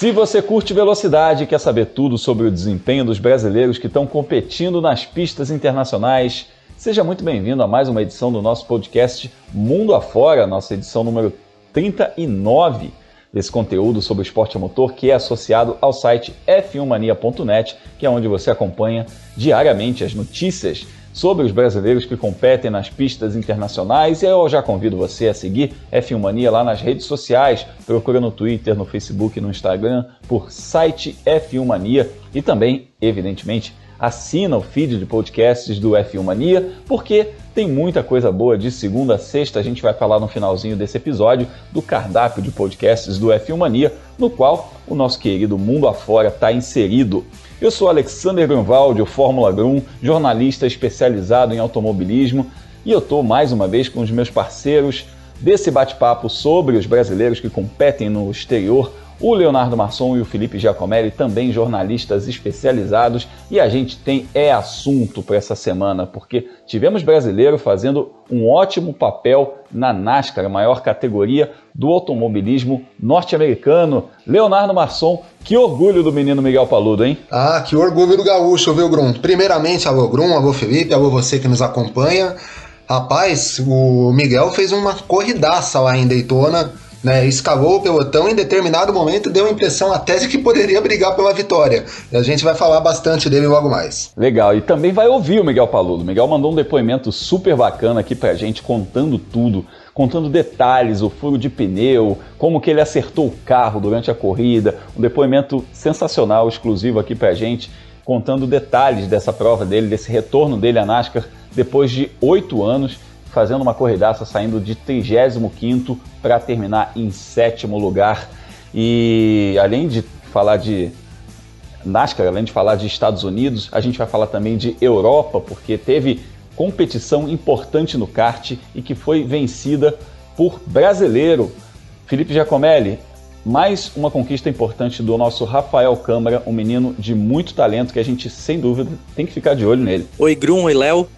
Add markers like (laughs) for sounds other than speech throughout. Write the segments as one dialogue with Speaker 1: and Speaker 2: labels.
Speaker 1: Se você curte velocidade e quer saber tudo sobre o desempenho dos brasileiros que estão competindo nas pistas internacionais, seja muito bem-vindo a mais uma edição do nosso podcast Mundo Afora, nossa edição número 39 desse conteúdo sobre o esporte a motor que é associado ao site f1mania.net, que é onde você acompanha diariamente as notícias sobre os brasileiros que competem nas pistas internacionais. E eu já convido você a seguir F1 Mania lá nas redes sociais, procura no Twitter, no Facebook no Instagram por site F1 Mania e também, evidentemente, assina o feed de podcasts do F1 Mania, porque tem muita coisa boa de segunda a sexta. A gente vai falar no finalzinho desse episódio do cardápio de podcasts do F1 Mania, no qual o nosso querido Mundo Afora está inserido. Eu sou Alexander Grunwald, Fórmula Grum, jornalista especializado em automobilismo, e eu estou mais uma vez com os meus parceiros desse bate-papo sobre os brasileiros que competem no exterior o Leonardo Masson e o Felipe Giacomelli, também jornalistas especializados, e a gente tem é assunto para essa semana, porque tivemos brasileiro fazendo um ótimo papel na NASCAR, a maior categoria do automobilismo norte-americano. Leonardo Masson, que orgulho do menino Miguel Paludo, hein?
Speaker 2: Ah, que orgulho do gaúcho, viu, Grum? Primeiramente, alô, Grum, alô, Felipe, alô, você que nos acompanha. Rapaz, o Miguel fez uma corridaça lá em Daytona né, escalou o pelotão em determinado momento deu a impressão até de que poderia brigar pela vitória. E a gente vai falar bastante dele logo mais.
Speaker 1: Legal, e também vai ouvir o Miguel Paludo. O Miguel mandou um depoimento super bacana aqui pra gente, contando tudo, contando detalhes, o furo de pneu, como que ele acertou o carro durante a corrida, um depoimento sensacional, exclusivo aqui pra gente, contando detalhes dessa prova dele, desse retorno dele à NASCAR depois de oito anos fazendo uma corridaça, saindo de 35 para terminar em sétimo lugar. E além de falar de NASCAR, além de falar de Estados Unidos, a gente vai falar também de Europa, porque teve competição importante no kart e que foi vencida por brasileiro. Felipe Giacomelli, mais uma conquista importante do nosso Rafael Câmara, um menino de muito talento que a gente, sem dúvida, tem que ficar de olho nele.
Speaker 3: Oi, Grum, oi, Léo.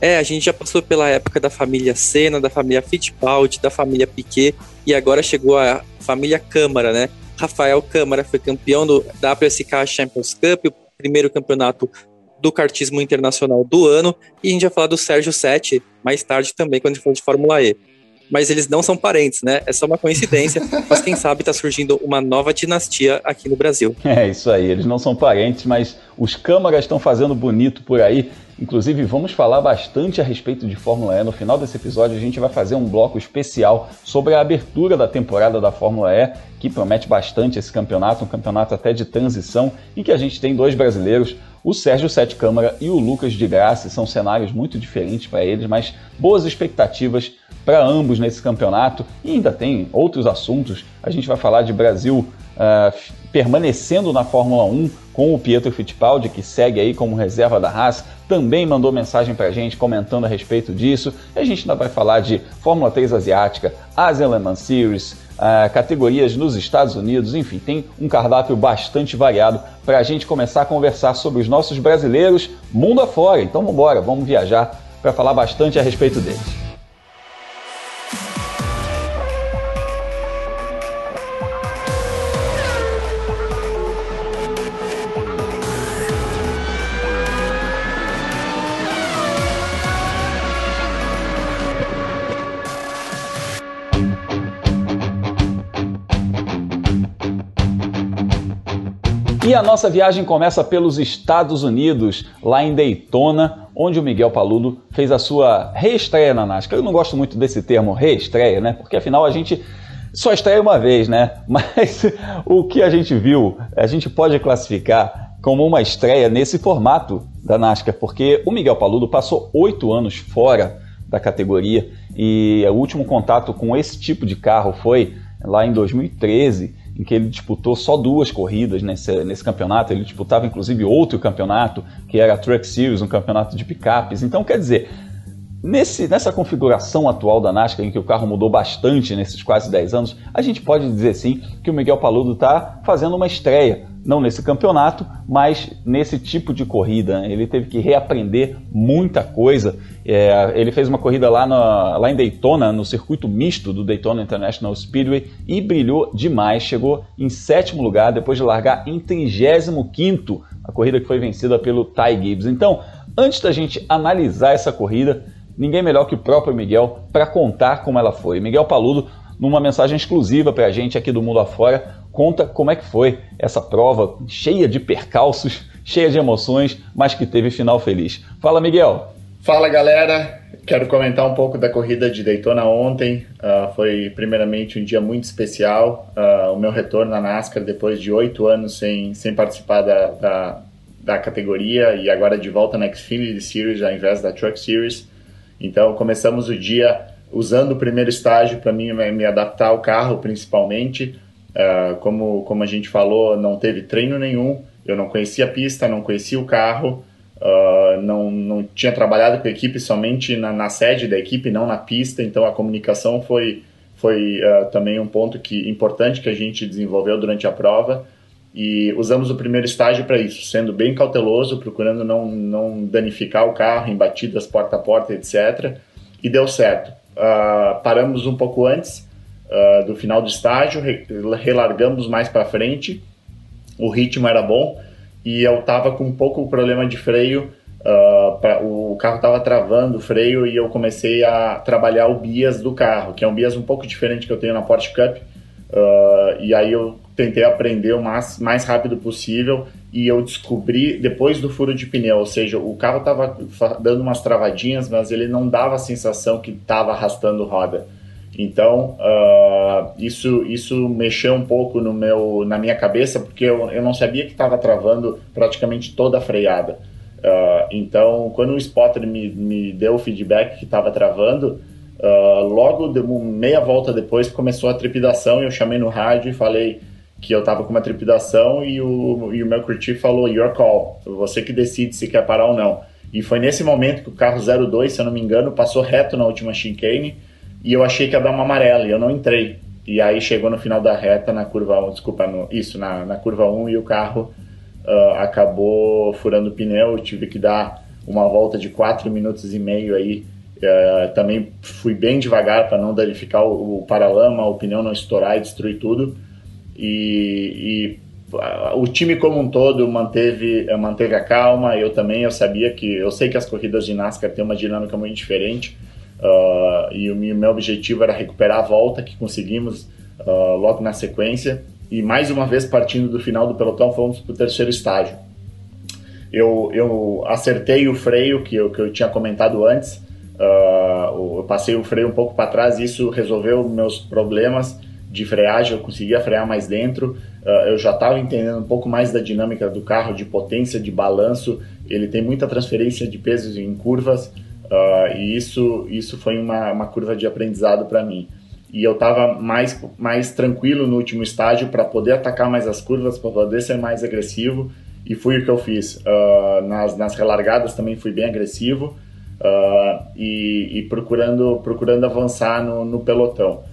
Speaker 3: É, a gente já passou pela época da família Senna, da família Fittipaldi, da família Piquet e agora chegou a família Câmara, né? Rafael Câmara foi campeão do WSK Champions Cup, o primeiro campeonato do kartismo internacional do ano, e a gente vai falar do Sérgio Sete mais tarde também, quando a gente for de Fórmula E. Mas eles não são parentes, né? É só uma coincidência, (laughs) mas quem sabe está surgindo uma nova dinastia aqui no Brasil. (laughs)
Speaker 1: É isso aí, eles não são parentes, mas os câmaras estão fazendo bonito por aí Inclusive, vamos falar bastante a respeito de Fórmula E. No final desse episódio, a gente vai fazer um bloco especial sobre a abertura da temporada da Fórmula E, que promete bastante esse campeonato, um campeonato até de transição, em que a gente tem dois brasileiros, o Sérgio Sete Câmara e o Lucas de Graça. São cenários muito diferentes para eles, mas boas expectativas para ambos nesse campeonato. E ainda tem outros assuntos. A gente vai falar de Brasil uh, permanecendo na Fórmula 1 com o Pietro Fittipaldi, que segue aí como reserva da Haas, também mandou mensagem para a gente comentando a respeito disso. E a gente ainda vai falar de Fórmula 3 asiática, Asian Le Mans Series, uh, categorias nos Estados Unidos, enfim, tem um cardápio bastante variado para a gente começar a conversar sobre os nossos brasileiros mundo afora. Então vamos embora, vamos viajar para falar bastante a respeito deles. E a nossa viagem começa pelos Estados Unidos, lá em Daytona, onde o Miguel Paludo fez a sua reestreia na NASCAR. Eu não gosto muito desse termo reestreia, né? Porque afinal a gente só estreia uma vez, né? (laughs) Mas o que a gente viu, a gente pode classificar como uma estreia nesse formato da NASCAR, porque o Miguel Paludo passou oito anos fora da categoria e o último contato com esse tipo de carro foi lá em 2013 em que ele disputou só duas corridas nesse, nesse campeonato. Ele disputava inclusive outro campeonato, que era a Truck Series, um campeonato de picapes. Então, quer dizer, nesse, nessa configuração atual da NASCAR, em que o carro mudou bastante nesses quase 10 anos, a gente pode dizer sim que o Miguel Paludo está fazendo uma estreia não nesse campeonato, mas nesse tipo de corrida. Ele teve que reaprender muita coisa. É, ele fez uma corrida lá, lá em Daytona, no circuito misto do Daytona International Speedway e brilhou demais. Chegou em sétimo lugar depois de largar em 35 a corrida que foi vencida pelo Ty Gibbs. Então, antes da gente analisar essa corrida, ninguém melhor que o próprio Miguel para contar como ela foi. Miguel Paludo, numa mensagem exclusiva para a gente aqui do Mundo Afora, conta como é que foi essa prova cheia de percalços, cheia de emoções, mas que teve final feliz. Fala, Miguel!
Speaker 4: Fala, galera! Quero comentar um pouco da corrida de Daytona ontem. Uh, foi, primeiramente, um dia muito especial. Uh, o meu retorno na NASCAR depois de oito anos sem, sem participar da, da, da, categoria e agora de volta na Xfinity Series ao invés da Truck Series. Então, começamos o dia usando o primeiro estágio para mim me adaptar ao carro, principalmente. Uh, como, como a gente falou, não teve treino nenhum, eu não conhecia a pista, não conhecia o carro, uh, não, não tinha trabalhado com a equipe somente na, na, sede da equipe, não na pista, então a comunicação foi, foi uh, também um ponto que, importante que a gente desenvolveu durante a prova e usamos o primeiro estágio para isso, sendo bem cauteloso, procurando não, não danificar o carro em batidas porta a porta, etc. E deu certo. paramos um pouco antes, uh, do final do estágio, relargamos mais para frente, o ritmo era bom e eu estava com um pouco problema de freio, uh, pra, o carro estava travando o freio e eu comecei a trabalhar o bias do carro, que é um bias um pouco diferente que eu tenho na Porsche Cup, uh, e aí eu tentei aprender o mais, mais rápido possível e eu descobri depois do furo de pneu, ou seja, o carro estava dando umas travadinhas, mas ele não dava a sensação que estava arrastando roda. Então, uh, isso, isso mexeu um pouco no meu, na minha cabeça, porque eu, eu não sabia que estava travando praticamente toda a freada. Uh, então, quando o spotter me, me deu o feedback que estava travando, uh, logo de, meia volta depois começou a trepidação. Eu chamei no rádio e falei que eu estava com uma trepidação e o, e o meu crew falou: Your call, você que decide se quer parar ou não. E foi nesse momento que o carro 02, se eu não me engano, passou reto na última chicane e eu achei que ia dar uma amarela e eu não entrei. E aí chegou no final da reta, na curva 1, desculpa, no, isso, na, na curva 1 e o carro uh, acabou furando o pneu, eu tive que dar uma volta de 4 minutos e meio aí. Uh, também fui bem devagar para não danificar o, o paralama, o pneu não estourar e destruir tudo. E, e uh, o time como um todo manteve, manteve a calma, eu também, eu sabia que, eu sei que as corridas de NASCAR têm uma dinâmica muito diferente, Uh, e o meu objetivo era recuperar a volta que conseguimos uh, logo na sequência. E mais uma vez, partindo do final do pelotão, fomos para o terceiro estágio. Eu, eu acertei o freio que eu, que eu tinha comentado antes, uh, eu passei o freio um pouco para trás e isso resolveu meus problemas de freagem, eu conseguia frear mais dentro, eu já estava entendendo um pouco mais da dinâmica do carro, de potência, de balanço, ele tem muita transferência de pesos em curvas, Uh, e isso, isso foi uma, uma curva de aprendizado para mim. E eu estava mais, mais tranquilo no último estágio para poder atacar mais as curvas, para poder ser mais agressivo, e foi o que eu fiz. Uh, nas, nas relargadas também fui bem agressivo uh, e, e, procurando, procurando avançar no, no pelotão.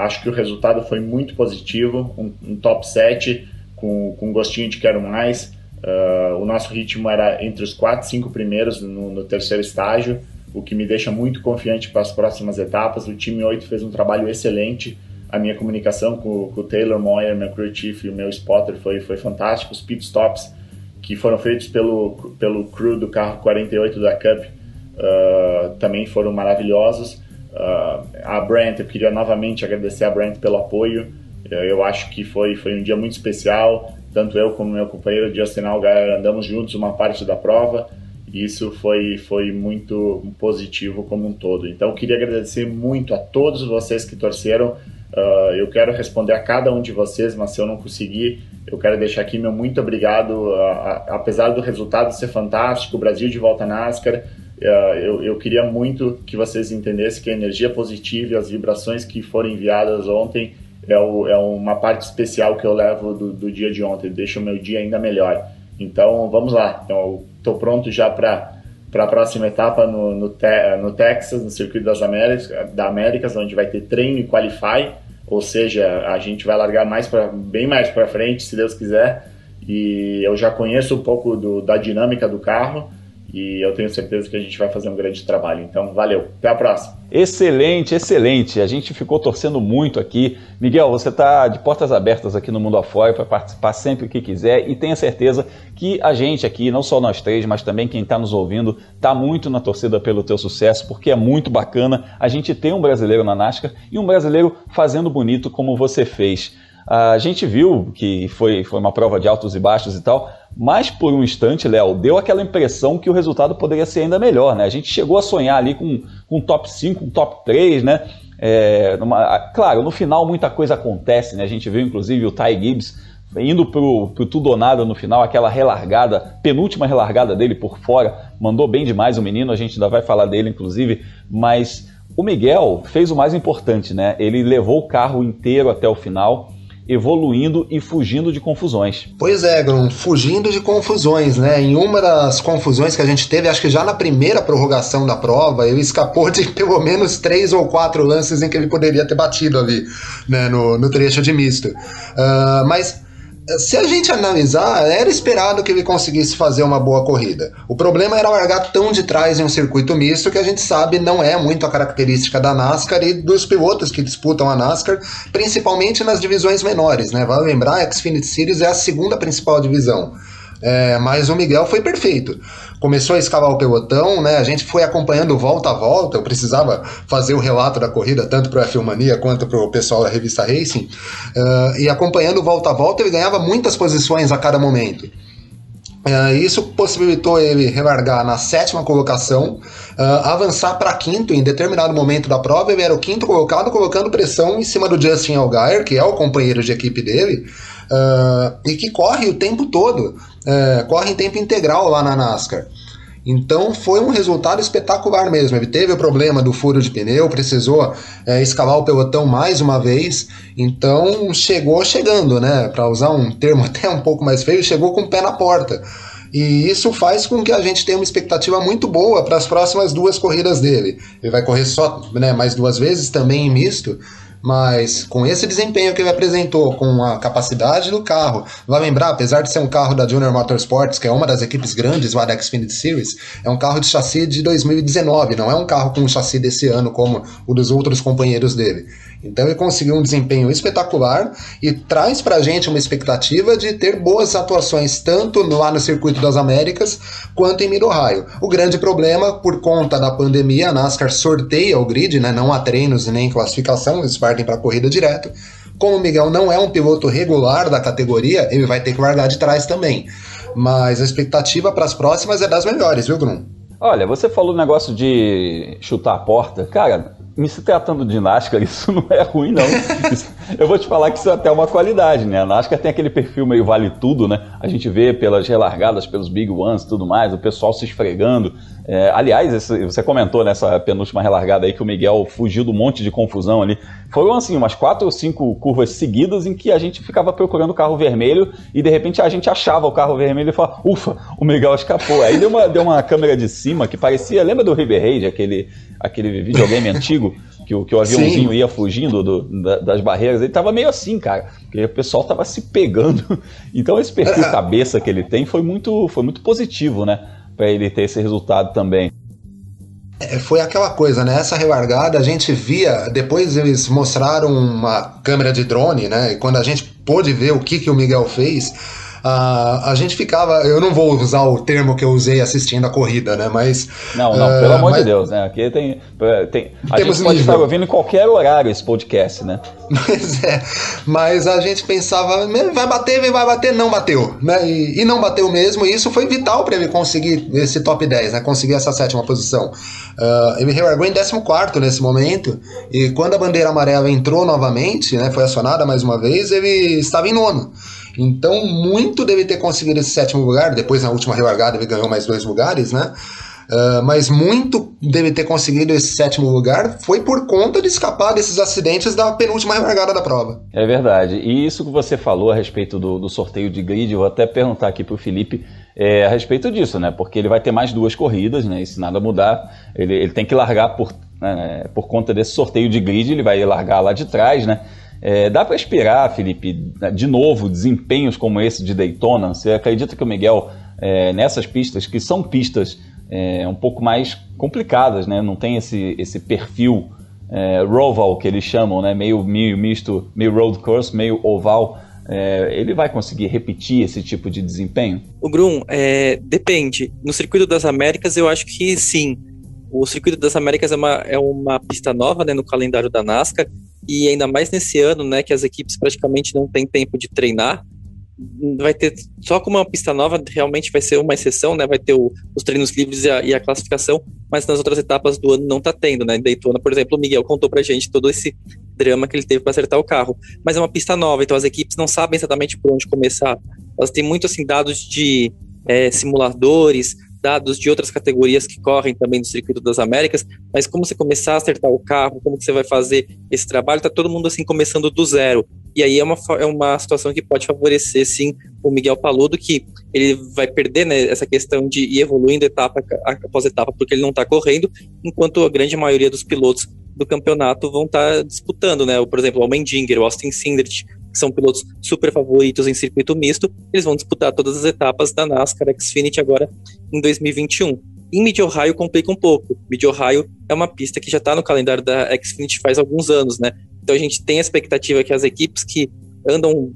Speaker 4: acho que o resultado foi muito positivo, um, um top 7 com, com gostinho de quero mais. Uh, o nosso ritmo era entre os quatro, cinco primeiros no, no, terceiro estágio, o que me deixa muito confiante para as próximas etapas. O time 8 fez um trabalho excelente. A minha comunicação com, com o Taylor Moyer, meu crew chief e o meu spotter foi, foi fantástico. Os pit stops que foram feitos pelo, pelo crew do carro 48 da Cup uh, também foram maravilhosos. Uh, a Brent, eu queria novamente agradecer a Brent pelo apoio. Eu acho que foi, foi um dia muito especial tanto eu como meu companheiro Justin Algar andamos juntos uma parte da prova e isso foi, foi muito positivo como um todo. Então, queria agradecer muito a todos vocês que torceram. Uh, eu quero responder a cada um de vocês, mas se eu não conseguir, eu quero deixar aqui meu muito obrigado. Uh, apesar do resultado ser fantástico, o Brasil de volta na NASCAR, eu, eu queria muito que vocês entendessem que a energia positiva e as vibrações que foram enviadas ontem é, o, é uma parte especial que eu levo do, do, dia de ontem, deixa o meu dia ainda melhor. Então vamos lá, então, estou pronto já para para a próxima etapa no, no, no, Texas, no Circuito das Américas, da Américas, onde vai ter treino e qualify, ou seja, a gente vai largar mais para bem mais para frente, se Deus quiser. e eu já conheço um pouco do, da dinâmica do carro e eu tenho certeza que a gente vai fazer um grande trabalho. Então, valeu. Até a próxima.
Speaker 1: Excelente, excelente. A gente ficou torcendo muito aqui. Miguel, você está de portas abertas aqui no Mundo Afora para participar sempre que quiser e tenha certeza que a gente aqui, não só nós três, mas também quem está nos ouvindo, está muito na torcida pelo teu sucesso, porque é muito bacana a gente ter um brasileiro na NASCAR e um brasileiro fazendo bonito como você fez. A gente viu que foi, foi uma prova de altos e baixos e tal, mas por um instante, Léo, deu aquela impressão que o resultado poderia ser ainda melhor, né? A gente chegou a sonhar ali com, com um top 5, um top 3, né? É, numa, claro, no final muita coisa acontece, né? A gente viu inclusive o Ty Gibbs indo pro, pro tudo ou nada no final, aquela relargada, penúltima relargada dele por fora, mandou bem demais o menino, a gente ainda vai falar dele inclusive, mas o Miguel fez o mais importante, né? Ele levou o carro inteiro até o final evoluindo e fugindo de confusões.
Speaker 2: Pois é, Grum, fugindo de confusões, né? Em uma das confusões que a gente teve, acho que já na primeira prorrogação da prova, ele escapou de (laughs) pelo menos três ou quatro lances em que ele poderia ter batido ali, né, no, no trecho de misto. Uh, mas se a gente analisar, era esperado que ele conseguisse fazer uma boa corrida. O problema era largar tão de trás em um circuito misto que a gente sabe não é muito a característica da NASCAR e dos pilotos que disputam a NASCAR, principalmente nas divisões menores. Né? Vale lembrar, a Xfinity Series é a segunda principal divisão. É, mas o Miguel foi perfeito. Começou a escavar o pelotão, né? A gente foi acompanhando volta a volta. Eu precisava fazer o relato da corrida, tanto para a Filmania quanto para o pessoal da revista Racing. Uh, e acompanhando volta a volta, ele ganhava muitas posições a cada momento. Uh, isso possibilitou ele relargar na sétima colocação, uh, avançar para quinto em determinado momento da prova. Ele era o quinto colocado, colocando pressão em cima do Justin Allgaier, que é o companheiro de equipe dele, uh, e que corre o tempo todo é, corre em tempo integral lá na NASCAR. Então foi um resultado espetacular mesmo. Ele teve o problema do furo de pneu, precisou é, escalar o pelotão mais uma vez. Então chegou chegando, né? Para usar um termo (laughs) até um pouco mais feio, chegou com o pé na porta. E isso faz com que a gente tenha uma expectativa muito boa para as próximas duas corridas dele. Ele vai correr só né, mais duas vezes, também em misto. Mas com esse desempenho que ele apresentou, com a capacidade do carro, vai lembrar, apesar de ser um carro da Junior Motorsports, que é uma das equipes grandes lá da Xfinity Series, é um carro de chassi de 2019, não é um carro com um chassi desse ano como o dos outros companheiros dele. Então ele conseguiu um desempenho espetacular e traz pra gente uma expectativa de ter boas atuações tanto lá no Circuito das Américas quanto em Mid-Ohio. O grande problema, por conta da pandemia, a NASCAR sorteia o grid, né? não há treinos nem classificação, eles partem para a corrida direto. Como o Miguel não é um piloto regular da categoria, ele vai ter que largar de trás também. Mas a expectativa para as próximas é das melhores, viu, Grum?
Speaker 1: Olha, você falou o negócio de chutar a porta. Cara, me se tratando de NASCAR, (laughs) isso não é ruim, não. Isso, (laughs) eu vou te falar que isso é até uma qualidade, né? A NASCAR tem aquele perfil meio vale tudo, né? A gente vê pelas relargadas, pelos Big Ones e tudo mais, o pessoal se esfregando. É, aliás, esse, você comentou nessa penúltima relargada aí que o Miguel fugiu do monte de confusão ali. Foram assim, umas quatro ou cinco curvas seguidas em que a gente ficava procurando o carro vermelho e de repente a gente achava o carro vermelho e falava, ufa, o Miguel escapou. Aí deu uma, deu uma câmera de cima que parecia, lembra do River Raid, aquele, aquele videogame (laughs) antigo? Que o, que o aviãozinho Sim. ia fugindo do, da, das barreiras, ele tava meio assim, cara. Porque o pessoal tava se pegando. (laughs) Então esse perfil (laughs) cabeça que ele tem foi muito, foi muito positivo, né? para ele ter esse resultado também.
Speaker 2: É, foi aquela coisa, né? Essa relargada a gente via, depois eles mostraram uma câmera de drone, né? E quando a gente pôde ver o que, que o Miguel fez, Uh, a gente ficava. Eu não vou usar o termo que eu usei assistindo a corrida, né? Mas.
Speaker 1: Não, não, uh, pelo amor mas, de Deus, né? Aqui tem. tem a gente pode nível. estar ouvindo em qualquer horário esse podcast, né? (laughs)
Speaker 2: Mas é. Mas a gente pensava, vai bater, vai bater, não bateu, né? E, e não bateu mesmo, e isso foi vital para ele conseguir esse top 10, né? Conseguir essa sétima posição. Uh, ele relargou em 14 nesse momento, e quando a bandeira amarela entrou novamente, né? Foi acionada mais uma vez, ele estava em nono. Então, muito deve ter conseguido esse sétimo lugar. Depois, na última relargada, ele ganhou mais dois lugares, né? Uh, mas muito deve ter conseguido esse sétimo lugar foi por conta de escapar desses acidentes da penúltima relargada da prova.
Speaker 1: É verdade. E isso que você falou a respeito do, do sorteio de grid, eu vou até perguntar aqui para o Felipe é, a respeito disso, né? Porque ele vai ter mais duas corridas, né? E se nada mudar, ele, ele tem que largar por, né, por conta desse sorteio de grid, ele vai largar lá de trás, né? É, dá para esperar, Felipe, de novo, desempenhos como esse de Daytona? Você acredita que o Miguel, é, nessas pistas, que são pistas é, um pouco mais complicadas, né? não tem esse, esse perfil é, roval que eles chamam, né? meio, meio misto, meio road course, meio oval, é, ele vai conseguir repetir esse tipo de desempenho?
Speaker 3: O Grum, é, depende. No Circuito das Américas, eu acho que sim. O Circuito das Américas é uma, é uma pista nova né, no calendário da NASCAR, e ainda mais nesse ano, né, que as equipes praticamente não têm tempo de treinar vai ter só como uma pista nova realmente vai ser uma exceção, né? Vai ter o, os treinos livres e a, e a, classificação, mas nas outras etapas do ano não tá tendo, né? Em Daytona, por exemplo, o Miguel contou pra gente todo esse drama que ele teve para acertar o carro. Mas é uma pista nova, então as equipes não sabem exatamente por onde começar. Elas têm muito assim dados de é, simuladores, dados de outras categorias que correm também no circuito das Américas, mas como você começar a acertar o carro, como você vai fazer esse trabalho, tá todo mundo assim começando do zero. E aí é uma, é uma situação que pode favorecer, sim, o Miguel Paludo, que ele vai perder né, essa questão de ir evoluindo etapa após etapa, porque ele não está correndo, enquanto a grande maioria dos pilotos do campeonato vão estar tá disputando, né? Por exemplo, o Mendinger, o Austin Sindrich, que são pilotos super favoritos em circuito misto, eles vão disputar todas as etapas da NASCAR Xfinity agora em 2021. Em Mid-Ohio complica um pouco. Mid-Ohio é uma pista que já está no calendário da Xfinity faz alguns anos, né? Então a gente tem a expectativa que as equipes que andam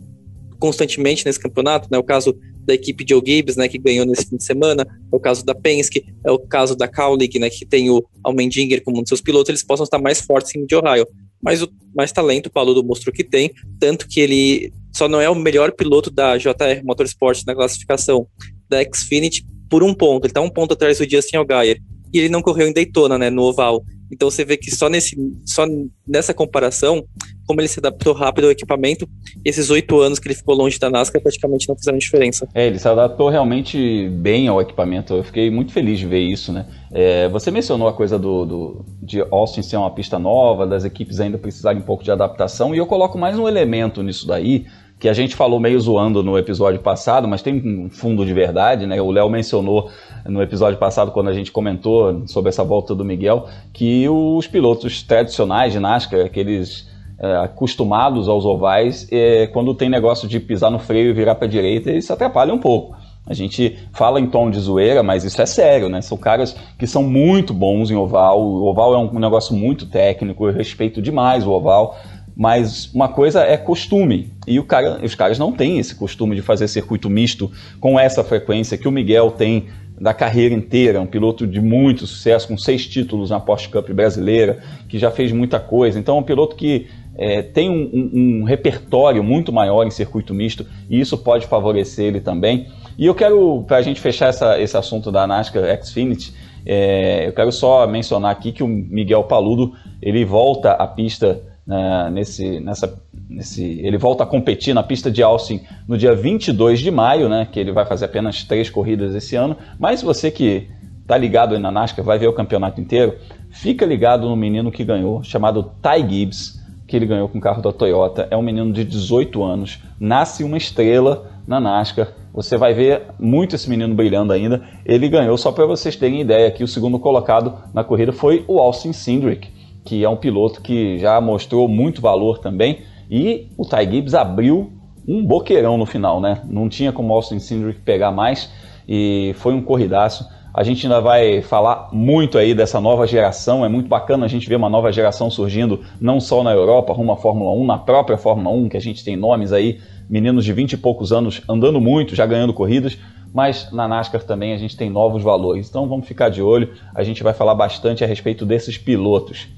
Speaker 3: constantemente nesse campeonato, né, o caso da equipe Joe Gibbs, né, que ganhou nesse fim de semana, é o caso da Penske, é o caso da Cowlick, né, que tem o Almendinger como um dos seus pilotos, eles possam estar mais fortes em Mid-Ohio. Mas o mais talento o Paludo mostrou que tem, tanto que ele só não é o melhor piloto da JR Motorsport na classificação da Xfinity por um ponto, ele está um ponto atrás do Justin Allgaier, e ele não correu em Daytona, né, no oval. Então você vê que só, nesse, só nessa comparação, como ele se adaptou rápido ao equipamento, esses oito anos que ele ficou longe da NASCAR praticamente não fizeram diferença.
Speaker 1: É, ele se adaptou realmente bem ao equipamento. Eu fiquei muito feliz de ver isso, né? É, você mencionou a coisa do, do, de Austin ser uma pista nova, das equipes ainda precisarem um pouco de adaptação, e eu coloco mais um elemento nisso daí, que a gente falou meio zoando no episódio passado, mas tem um fundo de verdade, né? O Léo mencionou no episódio passado, quando a gente comentou sobre essa volta do Miguel, que os pilotos tradicionais de NASCAR, aqueles é, acostumados aos ovais, é, quando tem negócio de pisar no freio e virar para a direita, eles se atrapalham um pouco. A gente fala em tom de zoeira, mas isso é sério, né? São caras que são muito bons em oval. O oval é um negócio muito técnico, eu respeito demais o oval. Mas uma coisa é costume, e cara, os caras não têm esse costume de fazer circuito misto com essa frequência que o Miguel tem da carreira inteira, um piloto de muito sucesso, com seis títulos na Porsche Cup brasileira, que já fez muita coisa. Então, é um piloto que é, tem um, um, um, repertório muito maior em circuito misto, e isso pode favorecer ele também. E eu quero, para a gente fechar essa, esse assunto da NASCAR Xfinity, é, eu quero só mencionar aqui que o Miguel Paludo ele volta à pista né, nesse, nessa, nesse, ele volta a competir na pista de Austin no dia 22 de maio, né, que ele vai fazer apenas três corridas esse ano. Mas você que está ligado aí na NASCAR, vai ver o campeonato inteiro, fica ligado no menino que ganhou, chamado Ty Gibbs, que ele ganhou com o carro da Toyota. É um menino de 18 anos, nasce uma estrela na NASCAR. Você vai ver muito esse menino brilhando ainda. Ele ganhou, só para vocês terem ideia, que o segundo colocado na corrida foi o Austin Cindric que é um piloto que já mostrou muito valor também. E o Ty Gibbs abriu um boqueirão no final, né? Não tinha como Austin Cindric pegar mais e foi um corridaço. A gente ainda vai falar muito aí dessa nova geração. É muito bacana a gente ver uma nova geração surgindo, não só na Europa, rumo à Fórmula 1, na própria Fórmula 1, que a gente tem nomes aí, meninos de 20 e poucos anos andando muito, já ganhando corridas, mas na NASCAR também a gente tem novos valores. Então vamos ficar de olho, a gente vai falar bastante a respeito desses pilotos.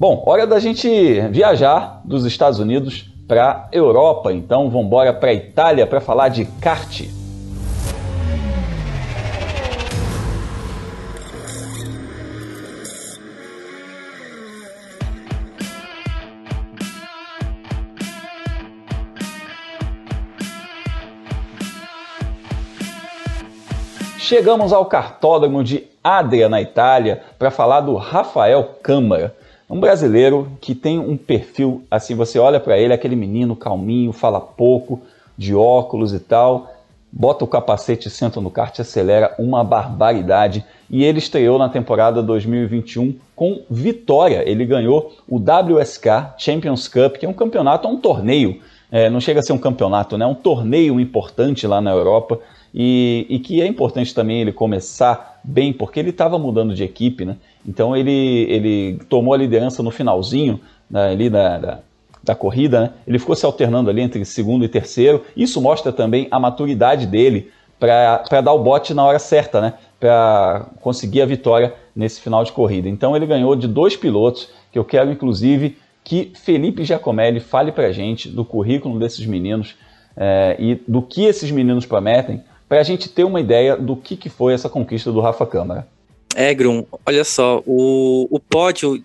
Speaker 1: Bom, hora da gente viajar dos Estados Unidos para Europa. Então, vamos embora para Itália para falar de kart. Chegamos ao cartódromo de Adria, na Itália, para falar do Rafael Câmara. Um brasileiro que tem um perfil, assim, você olha para ele, aquele menino calminho, fala pouco, de óculos e tal. bota o capacete, senta no kart, acelera uma barbaridade. E ele estreou na temporada 2021 com vitória. Ele ganhou o WSK Champions Cup, que é um campeonato, é um torneio. É, não chega a ser um campeonato, né? É um torneio importante lá na Europa. E, e, que é importante também ele começar bem, porque ele estava mudando de equipe, né? Então ele, ele tomou a liderança no finalzinho né, ali da, da, da corrida, né? ele ficou se alternando ali entre segundo e terceiro. Isso mostra também a maturidade dele para dar o bote na hora certa, né? Para conseguir a vitória nesse final de corrida. Então ele ganhou de dois pilotos, que eu quero inclusive que Felipe Giacomelli fale para a gente do currículo desses meninos é, e do que esses meninos prometem para a gente ter uma ideia do que, que foi essa conquista do Rafa Câmara.
Speaker 3: É, Grum, olha só, o, o pódio,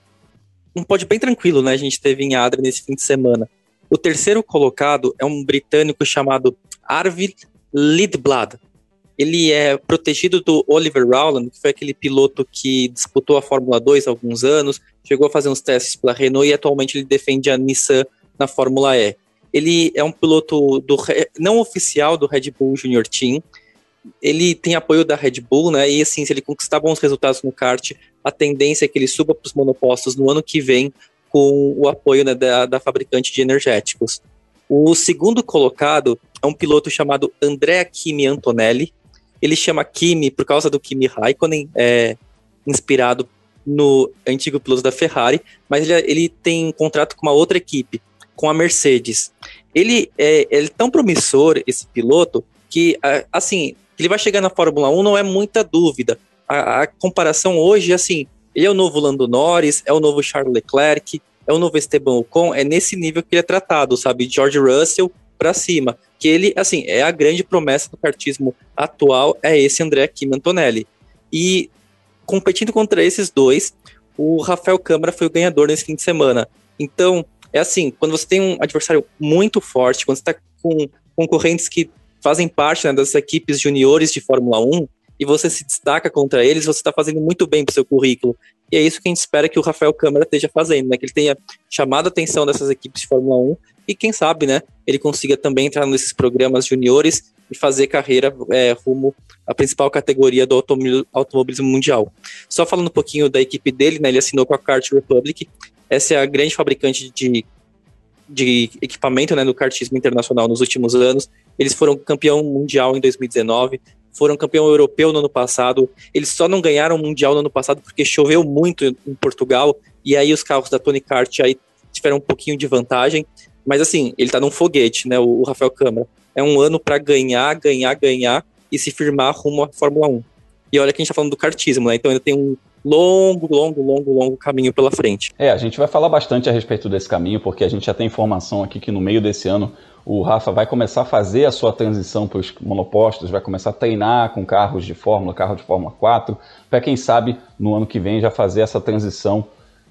Speaker 3: um pódio bem tranquilo, né? A gente teve em Adra nesse fim de semana. O terceiro colocado é um britânico chamado Arvid Lidblad. Ele é protegido do Oliver Rowland, que foi aquele piloto que disputou a Fórmula 2 há alguns anos, chegou a fazer uns testes pela Renault e atualmente ele defende a Nissan na Fórmula E. Ele é um piloto do, não oficial do Red Bull Junior Team. Ele tem apoio da Red Bull, né? E assim, se ele conquistar bons resultados no kart, a tendência é que ele suba para os monopostos no ano que vem com o apoio né, da, da fabricante de energéticos. O segundo colocado é um piloto chamado Andrea Kimi Antonelli. Ele chama Kimi por causa do Kimi Raikkonen, é, inspirado no antigo piloto da Ferrari, mas ele, ele tem um contrato com uma outra equipe, com a Mercedes. Ele é, ele é tão promissor, esse piloto, que, assim, ele vai chegar na Fórmula 1 não é muita dúvida. A, a, comparação hoje, assim, ele é o novo Lando Norris, é o novo Charles Leclerc, é o novo Esteban Ocon, é nesse nível que ele é tratado, sabe? George Russell para cima. Que ele, assim, é a grande promessa do kartismo atual, é esse André Kim Antonelli. E competindo contra esses dois, o Rafael Câmara foi o ganhador nesse fim de semana. Então, é assim, quando você tem um adversário muito forte, quando você está com concorrentes que fazem parte né, das equipes juniores de Fórmula 1 e você se destaca contra eles, você está fazendo muito bem para o seu currículo. E é isso que a gente espera que o Rafael Câmara esteja fazendo, né? Que ele tenha chamado a atenção dessas equipes de Fórmula 1 e quem sabe, né? Ele consiga também entrar nesses programas juniores e fazer carreira é, rumo à principal categoria do automobilismo mundial. Só falando um pouquinho da equipe dele, né? Ele assinou com a Kart Republic essa é a grande fabricante de, de equipamento né, no kartismo internacional nos últimos anos. Eles foram campeão mundial em 2019, foram campeão europeu no ano passado. Eles só não ganharam mundial no ano passado porque choveu muito em Portugal e aí os carros da Tony Kart aí tiveram um pouquinho de vantagem. Mas assim, ele tá num foguete, né, o, Rafael Câmara. É um ano para ganhar, ganhar, ganhar e se firmar rumo à Fórmula 1. E olha que a gente tá falando do kartismo, né? Então ainda tem um longo, longo, longo, longo caminho pela frente.
Speaker 1: É, a gente vai falar bastante a respeito desse caminho, porque a gente já tem informação aqui que no meio desse ano o Rafa vai começar a fazer a sua transição para os monopostos, vai começar a treinar com carros de Fórmula, carro de Fórmula 4, para quem sabe no ano que vem já fazer essa transição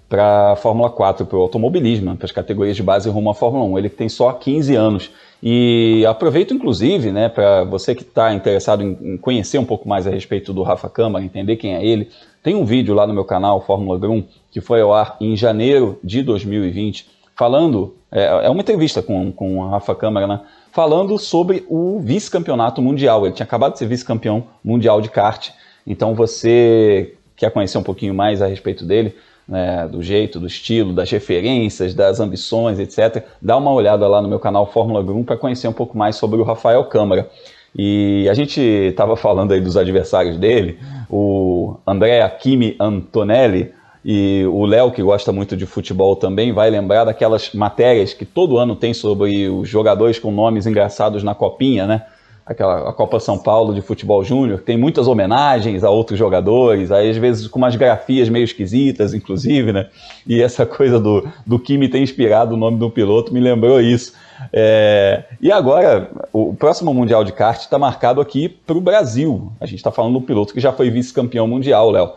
Speaker 1: para a Fórmula 4, para o automobilismo, para as categorias de base rumo à Fórmula 1. Ele tem só 15 anos. E aproveito, inclusive, né, para você que está interessado em conhecer um pouco mais a respeito do Rafa Câmara, entender quem é ele, tem um vídeo lá no meu canal, Fórmula Grum, que foi ao ar em janeiro de 2020, falando, é, é uma entrevista com, com a Rafa Câmara, né? Falando sobre o vice-campeonato mundial. Ele tinha acabado de ser vice-campeão mundial de kart. Então você quer conhecer um pouquinho mais a respeito dele, né, do jeito, do estilo, das referências, das ambições, etc., dá uma olhada lá no meu canal Fórmula Grum para conhecer um pouco mais sobre o Rafael Câmara. E a gente estava falando aí dos adversários dele, o André Akimi Antonelli e o Léo, que gosta muito de futebol também, vai lembrar daquelas matérias que todo ano tem sobre os jogadores com nomes engraçados na copinha, né? Aquela a Copa São Paulo de Futebol Júnior, tem muitas homenagens a outros jogadores, aí às vezes com umas grafias meio esquisitas, inclusive, né? E essa coisa do, do Kimi ter inspirado o nome do piloto me lembrou isso. É, e agora, o próximo Mundial de Kart está marcado aqui para o Brasil. A gente está falando do piloto que já foi vice-campeão mundial, Léo.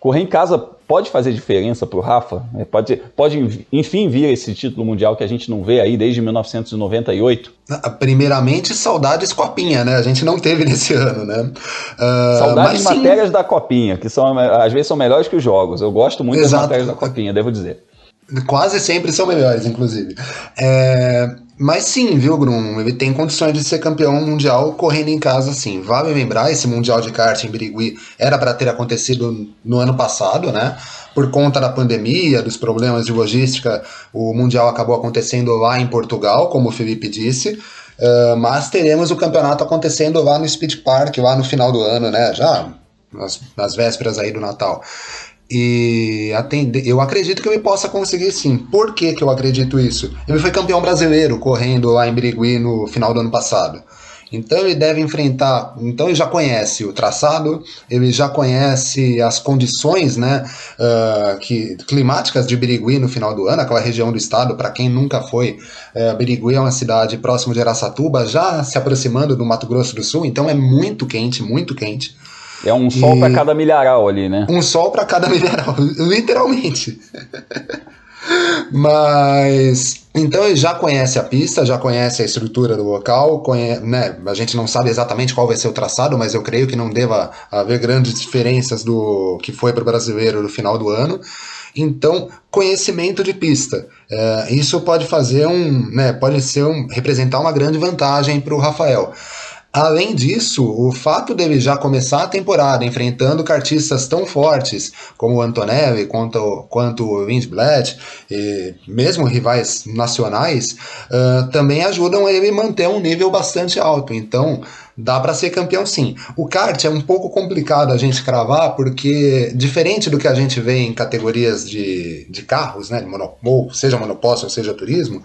Speaker 1: Correr em casa pode fazer diferença para o Rafa? É, pode, pode, enfim, vir esse título mundial que a gente não vê aí desde 1998?
Speaker 2: Primeiramente, saudades Copinha, né? A gente não teve nesse ano, né?
Speaker 1: Uh, saudades matérias da Copinha, que são, às vezes são melhores que os jogos. Eu gosto muito Exato. das matérias da Copinha, devo dizer.
Speaker 2: Quase sempre são melhores, inclusive. É, mas sim, viu, Bruno? Ele tem condições de ser campeão mundial correndo em casa, sim. Vale lembrar, esse Mundial de Kart em Birigui era para ter acontecido no ano passado, né? Por conta da pandemia, dos problemas de logística, o Mundial acabou acontecendo lá em Portugal, como o Felipe disse. Uh, mas teremos o campeonato acontecendo lá no Speed Park, lá no final do ano, né? Já nas, nas vésperas aí do Natal. E atender, eu acredito que ele possa conseguir sim. Por que, que eu acredito isso? Ele foi campeão brasileiro correndo lá em Birigui no final do ano passado. Então ele deve enfrentar. Então ele já conhece o traçado, ele já conhece as condições né, uh, que, climáticas de Birigui no final do ano, aquela região do estado. Para quem nunca foi, uh, Birigui é uma cidade próximo de Araçatuba, já se aproximando do Mato Grosso do Sul, então é muito quente, muito quente.
Speaker 1: É um sol e... para cada milharal ali, né?
Speaker 2: Um sol para cada (laughs) milharal, literalmente. Mas então ele já conhece a pista, já conhece a estrutura do local, conhece, né? A gente não sabe exatamente qual vai ser o traçado, mas eu creio que não deva haver grandes diferenças do que foi para o brasileiro no final do ano. Então, conhecimento de pista. É, isso pode fazer um. Né, pode ser um, representar uma grande vantagem para o Rafael. Além disso, o fato dele já começar a temporada enfrentando cartistas tão fortes como o Antonelli quanto, quanto o Lindblad, e mesmo rivais nacionais, uh, também ajudam ele manter um nível bastante alto. Então, dá para ser campeão sim. O kart é um pouco complicado a gente cravar, porque diferente do que a gente vê em categorias de, de carros, né, de monopólio, seja monopólio, seja turismo,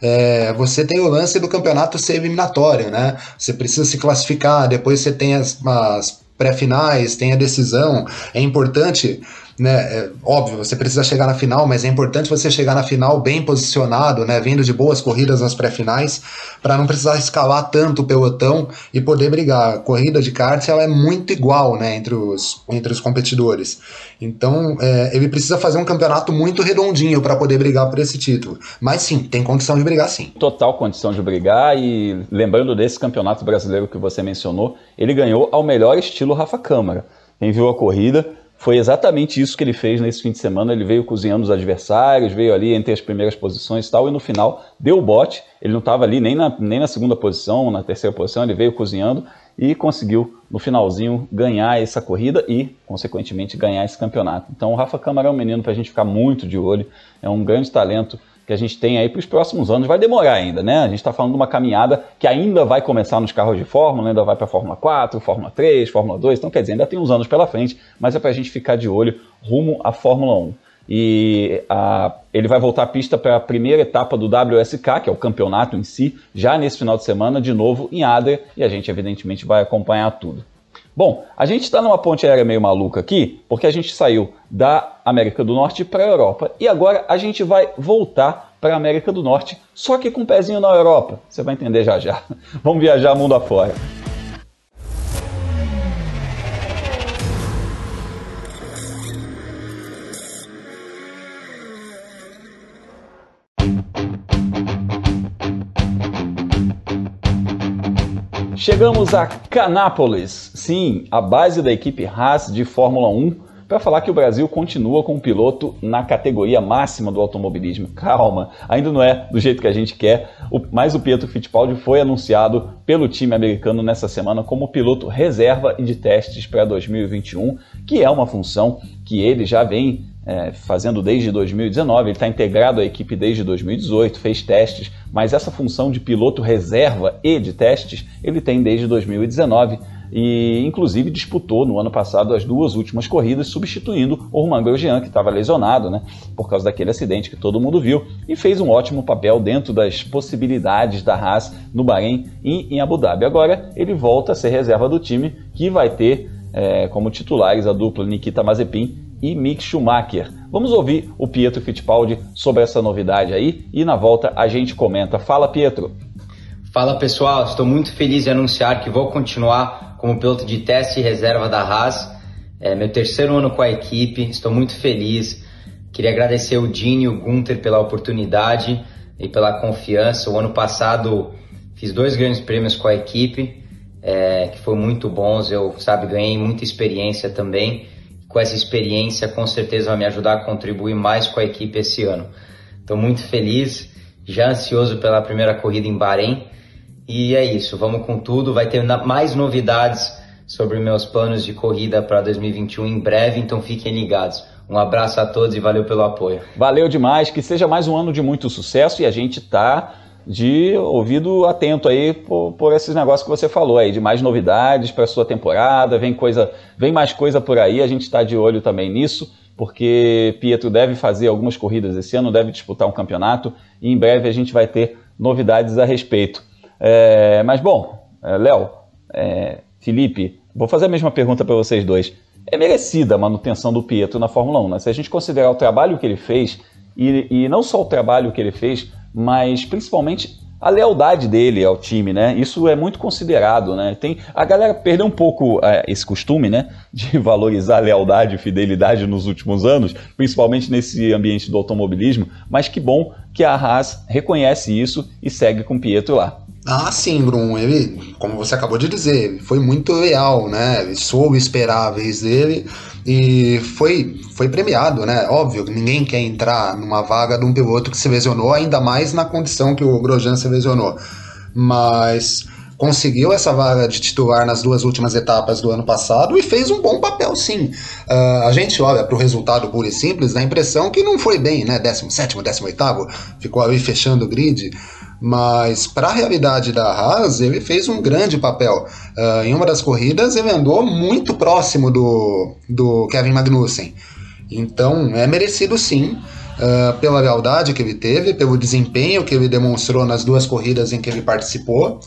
Speaker 2: é, você tem o lance do campeonato ser eliminatório, né? Você precisa se classificar, depois você tem as, as pré-finais, tem a decisão. É importante né? É, óbvio, você precisa chegar na final, mas é importante você chegar na final bem posicionado, né? Vindo de boas corridas nas pré-finais, para não precisar escalar tanto o pelotão e poder brigar. A corrida de kart ela é muito igual, né? Entre os, entre os competidores. Então, é, ele precisa fazer um campeonato muito redondinho para poder brigar por esse título. Mas sim, tem condição de brigar sim.
Speaker 1: Total condição de brigar e lembrando desse campeonato brasileiro que você mencionou, ele ganhou ao melhor estilo Rafa Câmara. Quem viu a corrida foi exatamente isso que ele fez nesse fim de semana. Ele veio cozinhando os adversários, veio ali entre as primeiras posições e tal, e no final deu o bote. Ele não estava ali nem na, nem na segunda posição, na terceira posição, ele veio cozinhando e conseguiu, no finalzinho, ganhar essa corrida e, consequentemente, ganhar esse campeonato. Então, o Rafa Câmara é um menino para a gente ficar muito de olho, é um grande talento que a gente tem aí para os próximos anos. Vai demorar ainda, né? A gente está falando de uma caminhada que ainda vai começar nos carros de Fórmula, ainda vai para a Fórmula 4, Fórmula 3, Fórmula 2. Então, quer dizer, ainda tem uns anos pela frente, mas é para a gente ficar de olho rumo à Fórmula 1. E a, ele vai voltar à pista para a primeira etapa do WSK, que é o campeonato em si, já nesse final de semana, de novo em Adria, e a gente, evidentemente, vai acompanhar tudo. Bom, a gente está numa ponte aérea meio maluca aqui, porque a gente saiu da América do Norte para a Europa e agora a gente vai voltar para a América do Norte, só que com um pezinho na Europa. Você vai entender já já. (laughs) Vamos viajar mundo afora. Chegamos a Canápolis, sim, a base da equipe Haas de Fórmula 1, para falar que o Brasil continua com um piloto na categoria máxima do automobilismo. Calma, ainda não é do jeito que a gente quer, mas o Pietro Fittipaldi foi anunciado pelo time americano nessa semana como piloto reserva e de testes para 2021, que é uma função que ele já vem é, fazendo desde 2019, ele está integrado à equipe desde 2018, fez testes, mas essa função de piloto reserva e de testes ele tem desde 2019 e inclusive disputou no ano passado as duas últimas corridas, substituindo o Romain Grosjean, que estava lesionado, né, por causa daquele acidente que todo mundo viu, e fez um ótimo papel dentro das possibilidades da Haas no Bahrein e em Abu Dhabi. Agora ele volta a ser reserva do time, que vai ter é, como titulares a dupla Nikita Mazepin e Mick Schumacher. Vamos ouvir o Pietro Fittipaldi sobre essa novidade aí e na volta a gente comenta. Fala, Pietro.
Speaker 5: Fala pessoal, estou muito feliz de anunciar que vou continuar como piloto de teste e reserva da Haas. É meu terceiro ano com a equipe, estou muito feliz. Queria agradecer o Dini e o Gunter pela oportunidade e pela confiança. O ano passado fiz dois grandes prêmios com a equipe, é, que foram muito bons. Eu, sabe, ganhei muita experiência também com essa experiência, com certeza vai me ajudar a contribuir mais com a equipe esse ano. Estou muito feliz, já ansioso pela primeira corrida em Bahrein. E é isso, vamos com tudo. Vai ter mais novidades sobre meus planos de corrida para 2021 em breve, então fiquem ligados. Um abraço a todos e valeu pelo apoio.
Speaker 1: Valeu demais, que seja mais um ano de muito sucesso e a gente tá de ouvido atento aí por, por esses negócios que você falou aí, de mais novidades para sua temporada, vem coisa, vem mais coisa por aí, a gente está de olho também nisso, porque Pietro deve fazer algumas corridas esse ano, deve disputar um campeonato e em breve a gente vai ter novidades a respeito. É, mas bom, é, Léo, é, Felipe, vou fazer a mesma pergunta para vocês dois. É merecida a manutenção do Pietro na Fórmula 1, né? Se a gente considerar o trabalho que ele fez, e, e não só o trabalho que ele fez, mas principalmente a lealdade dele ao time, né? Isso é muito considerado, né? Tem a galera perdeu um pouco é, esse costume, né, (laughs) de valorizar a lealdade e fidelidade nos últimos anos, principalmente nesse ambiente do automobilismo. Mas que bom que a Haas reconhece isso e segue com Pietro lá.
Speaker 2: Ah, sim, Bruno. Ele, como você acabou de dizer, foi muito leal, né? Soube vez dele e foi, foi premiado, né? Óbvio, ninguém quer entrar numa vaga de um piloto que se lesionou, ainda mais na condição que o Grosjean se lesionou. Mas conseguiu essa vaga de titular nas duas últimas etapas do ano passado e fez um bom papel, sim. Uh, a gente olha para o resultado puro e simples, dá a impressão que não foi bem, né? 17, 18, ficou ali fechando o grid mas para a realidade da Haas, ele fez um grande papel. Uh, em uma das corridas, ele andou muito próximo do, do Kevin Magnussen. Então, é merecido sim, uh, pela lealdade que ele teve, pelo desempenho que ele demonstrou nas duas corridas em que ele participou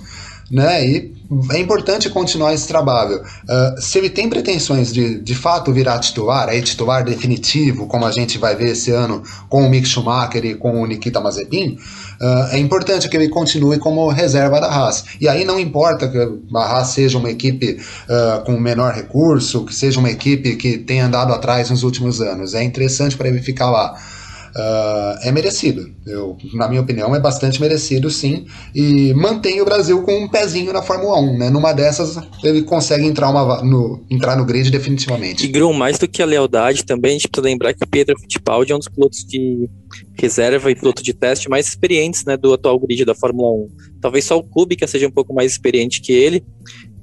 Speaker 2: né? E é importante continuar esse trabalho. Uh, se ele tem pretensões de, de fato virar titular, aí titular definitivo, como a gente vai ver esse ano com o Mick Schumacher e com o Nikita Mazepin, uh, é importante que ele continue como reserva da Haas. E aí não importa que a Haas seja uma equipe uh, com menor recurso, que seja uma equipe que tenha andado atrás nos últimos anos. É interessante para ele ficar lá uh, é merecido. Eu, na minha opinião, é bastante merecido, sim. E mantém o Brasil com um pezinho na Fórmula 1, né? Numa dessas, ele consegue entrar, uma, no, entrar no grid definitivamente.
Speaker 3: E Grum, mais do que a lealdade também, a gente precisa lembrar que o Pedro Fittipaldi é um dos pilotos de reserva e piloto de teste mais experientes né, do atual grid da Fórmula 1. Talvez só o Kubica seja um pouco mais experiente que ele,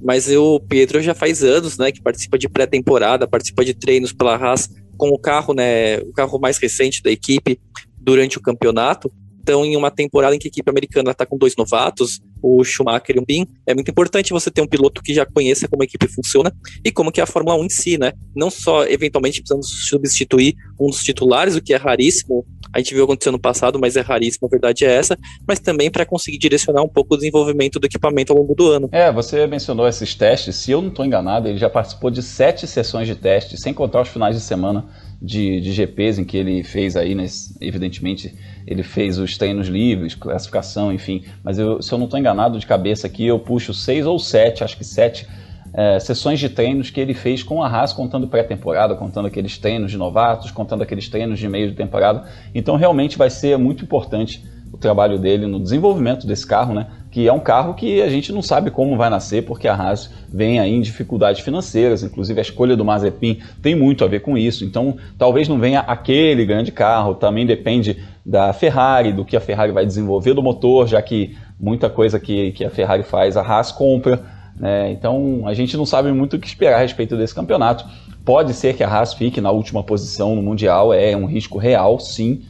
Speaker 3: mas o Pedro já faz anos né, que participa de pré-temporada, participa de treinos pela Haas com o carro, né, o carro mais recente da equipe durante o campeonato. Então, em uma temporada em que a equipe americana está com dois novatos, o Schumacher e o Bin, é muito importante você ter um piloto que já conheça como a equipe funciona e como que é a Fórmula 1 em si, né? Não só, eventualmente, precisando substituir um dos titulares, o que é raríssimo, a gente viu acontecer no passado, mas é raríssimo, a verdade é essa, mas também para conseguir direcionar um pouco o desenvolvimento do equipamento ao longo do ano.
Speaker 1: É, você mencionou esses testes, se eu não estou enganado, ele já participou de sete sessões de teste, sem contar os finais de semana de, de GPs em que ele fez aí, né, evidentemente, ele fez os treinos livres, classificação, enfim. Mas eu, se eu não estou enganado de cabeça aqui, eu puxo seis ou sete, acho que sete, é, sessões de treinos que ele fez com a Haas, contando pré-temporada, contando aqueles treinos de novatos, contando aqueles treinos de meio de temporada. Então realmente vai ser muito importante o trabalho dele no desenvolvimento desse carro, né? Que é um carro que a gente não sabe como vai nascer, porque a Haas vem aí em dificuldades financeiras, inclusive a escolha do Mazepin tem muito a ver com isso. Então, talvez não venha aquele grande carro, também depende da Ferrari, do que a Ferrari vai desenvolver do motor, já que muita coisa que, que a Ferrari faz, a Haas compra. Né? Então, a gente não sabe muito o que esperar a respeito desse campeonato. Pode ser que a Haas fique na última posição no Mundial, é um risco real, sim,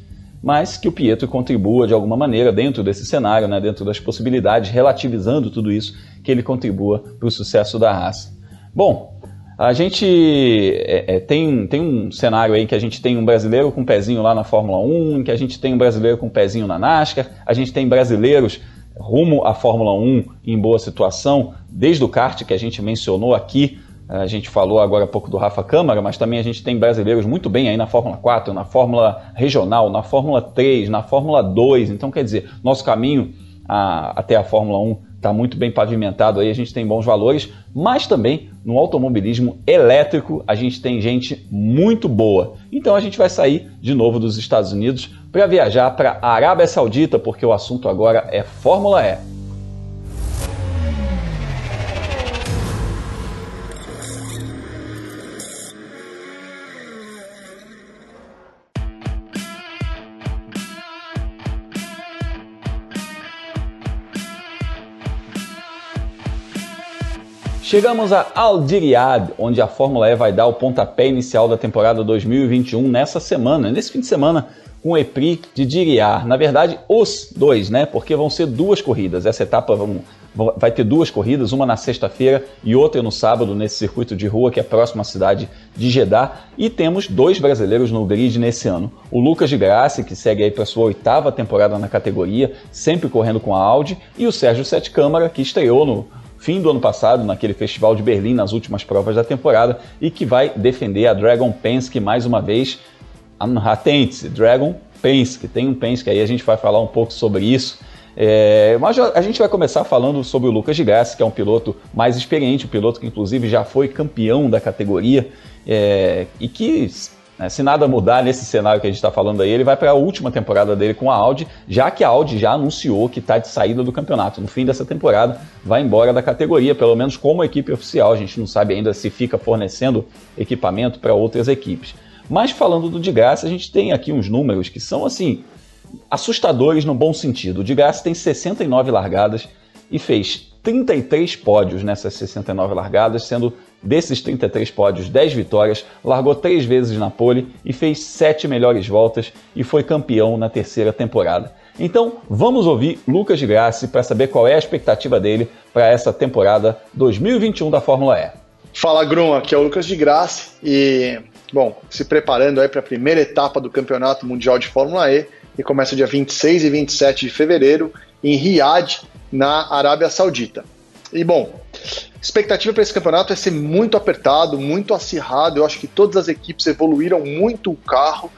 Speaker 1: mas que o Pietro contribua de alguma maneira dentro desse cenário, né, dentro das possibilidades, relativizando tudo isso, que ele contribua para o sucesso da raça. Bom, a gente é, é, tem, tem um cenário aí que a gente tem um brasileiro com um pezinho lá na Fórmula 1, que a gente tem um brasileiro com um pezinho na NASCAR, a gente tem brasileiros rumo à Fórmula 1 em boa situação, desde o kart que a gente mencionou aqui, a gente falou agora há pouco do Rafa Câmara, mas também a gente tem brasileiros muito bem aí na Fórmula 4, na Fórmula Regional, na Fórmula 3, na Fórmula 2. Então, quer dizer, nosso caminho a, até a Fórmula 1 está muito bem pavimentado aí, a gente tem bons valores, mas também no automobilismo elétrico a gente tem gente muito boa. Então a gente vai sair de novo dos Estados Unidos para viajar para a Arábia Saudita, porque o assunto agora é Fórmula E. Chegamos a Al onde a Fórmula E vai dar o pontapé inicial da temporada 2021 nessa semana, nesse fim de semana, com o EPRI de Diriar. Na verdade, os dois, né? Porque vão ser duas corridas. Essa etapa vão, vai ter duas corridas, uma na sexta-feira e outra no sábado, nesse circuito de rua que é próximo à cidade de Jeddah. E temos dois brasileiros no grid nesse ano. O Lucas de que segue aí para sua oitava temporada na categoria, sempre correndo com a Audi, e o Sérgio Sete Câmara, que estreou no fim do ano passado, naquele festival de Berlim, nas últimas provas da temporada, e que vai defender a Dragon Penske mais uma vez. Atente-se, Dragon Penske, tem um Penske aí, a gente vai falar um pouco sobre isso. É, mas a gente vai começar falando sobre o Lucas Graça, que é um piloto mais experiente, um piloto que inclusive já foi campeão da categoria é, e que? Se nada mudar nesse cenário que a gente está falando aí, ele vai para a última temporada dele com a Audi, já que a Audi já anunciou que está de saída do campeonato. No fim dessa temporada, vai embora da categoria, pelo menos como equipe oficial. A gente não sabe ainda se fica fornecendo equipamento para outras equipes. Mas falando do de graça, a gente tem aqui uns números que são assim assustadores no bom sentido. O de graça tem 69 largadas e fez 33 pódios nessas 69 largadas, sendo Desses 33 pódios, 10 vitórias, largou três vezes na pole e fez sete melhores voltas e foi campeão na terceira temporada. Então, vamos ouvir Lucas de Grassi para saber qual é a expectativa dele para essa temporada 2021 da Fórmula E.
Speaker 6: Fala, Grum, aqui é o Lucas de Grassi e, bom, se preparando aí para a primeira etapa do Campeonato Mundial de Fórmula E, que começa dia 26 e 27 de fevereiro em Riad, na Arábia Saudita. E, bom, expectativa para esse campeonato é ser muito apertado, muito acirrado. Eu acho que todas as equipes evoluíram muito o carro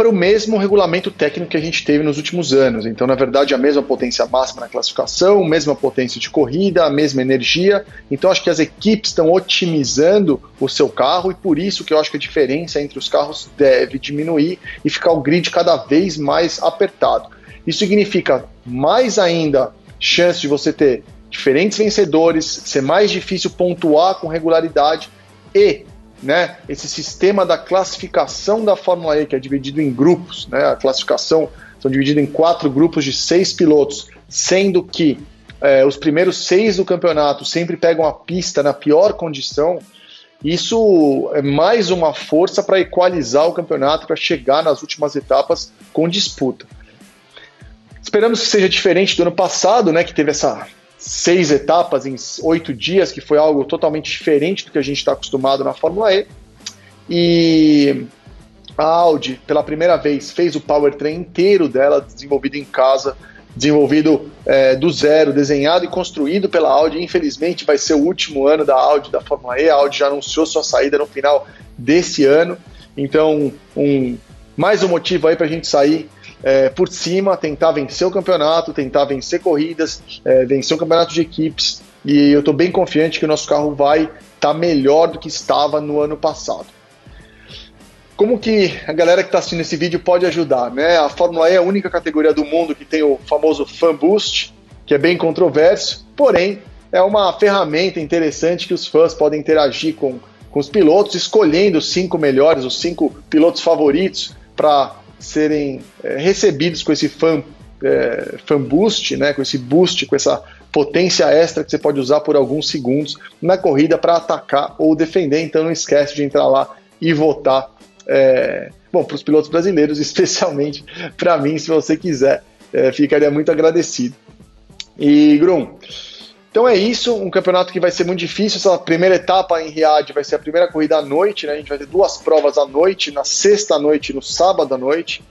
Speaker 6: para o mesmo regulamento técnico que a gente teve nos últimos anos. Então, na verdade, a mesma potência máxima na classificação, mesma potência de corrida, a mesma energia. Então, acho que as equipes estão otimizando o seu carro e por isso que eu acho que a diferença entre os carros deve diminuir e ficar o grid cada vez mais apertado. Isso significa mais ainda chance de você ter diferentes vencedores, ser mais difícil pontuar com regularidade e né, esse sistema da classificação da Fórmula E, que é dividido em grupos, né, a classificação são divididos em quatro grupos de seis pilotos, sendo que é, os primeiros seis do campeonato sempre pegam a pista na pior condição. Isso é mais uma força para equalizar o campeonato, para chegar nas últimas etapas com disputa. Esperamos que seja diferente do ano passado, né, que teve essa seis etapas em oito dias, que foi algo totalmente diferente do que a gente está acostumado na Fórmula E. E a Audi, pela primeira vez, fez o powertrain inteiro dela, desenvolvido em casa, desenvolvido é, do zero, desenhado e construído pela Audi. Infelizmente, vai ser o último ano da Audi da Fórmula E. A Audi já anunciou sua saída no final desse ano. Então, um, mais um motivo aí para a gente sair é, por cima, tentar vencer o campeonato, tentar vencer corridas, é, vencer o campeonato de equipes. E eu estou bem confiante que o nosso carro vai estar tá melhor do que estava no ano passado. Como que a galera que está assistindo esse vídeo pode ajudar? Né? A Fórmula E é a única categoria do mundo que tem o famoso Fan Boost, que é bem controverso, porém é uma ferramenta interessante que os fãs podem interagir com, com os pilotos, escolhendo os cinco melhores, os cinco pilotos favoritos para serem é, recebidos com esse fan, é, fan boost, né, com esse boost, com essa potência extra que você pode usar por alguns segundos na corrida para atacar ou defender. Então não esquece de entrar lá e votar. É, bom, para os pilotos brasileiros, (laughs) especialmente para mim, se você quiser, é, ficaria muito agradecido. E Grum, então é isso, um campeonato que vai ser muito difícil. Essa primeira etapa em Riad vai ser a primeira corrida à noite, né? A gente vai ter duas provas à noite, na sexta à noite e no sábado à noite.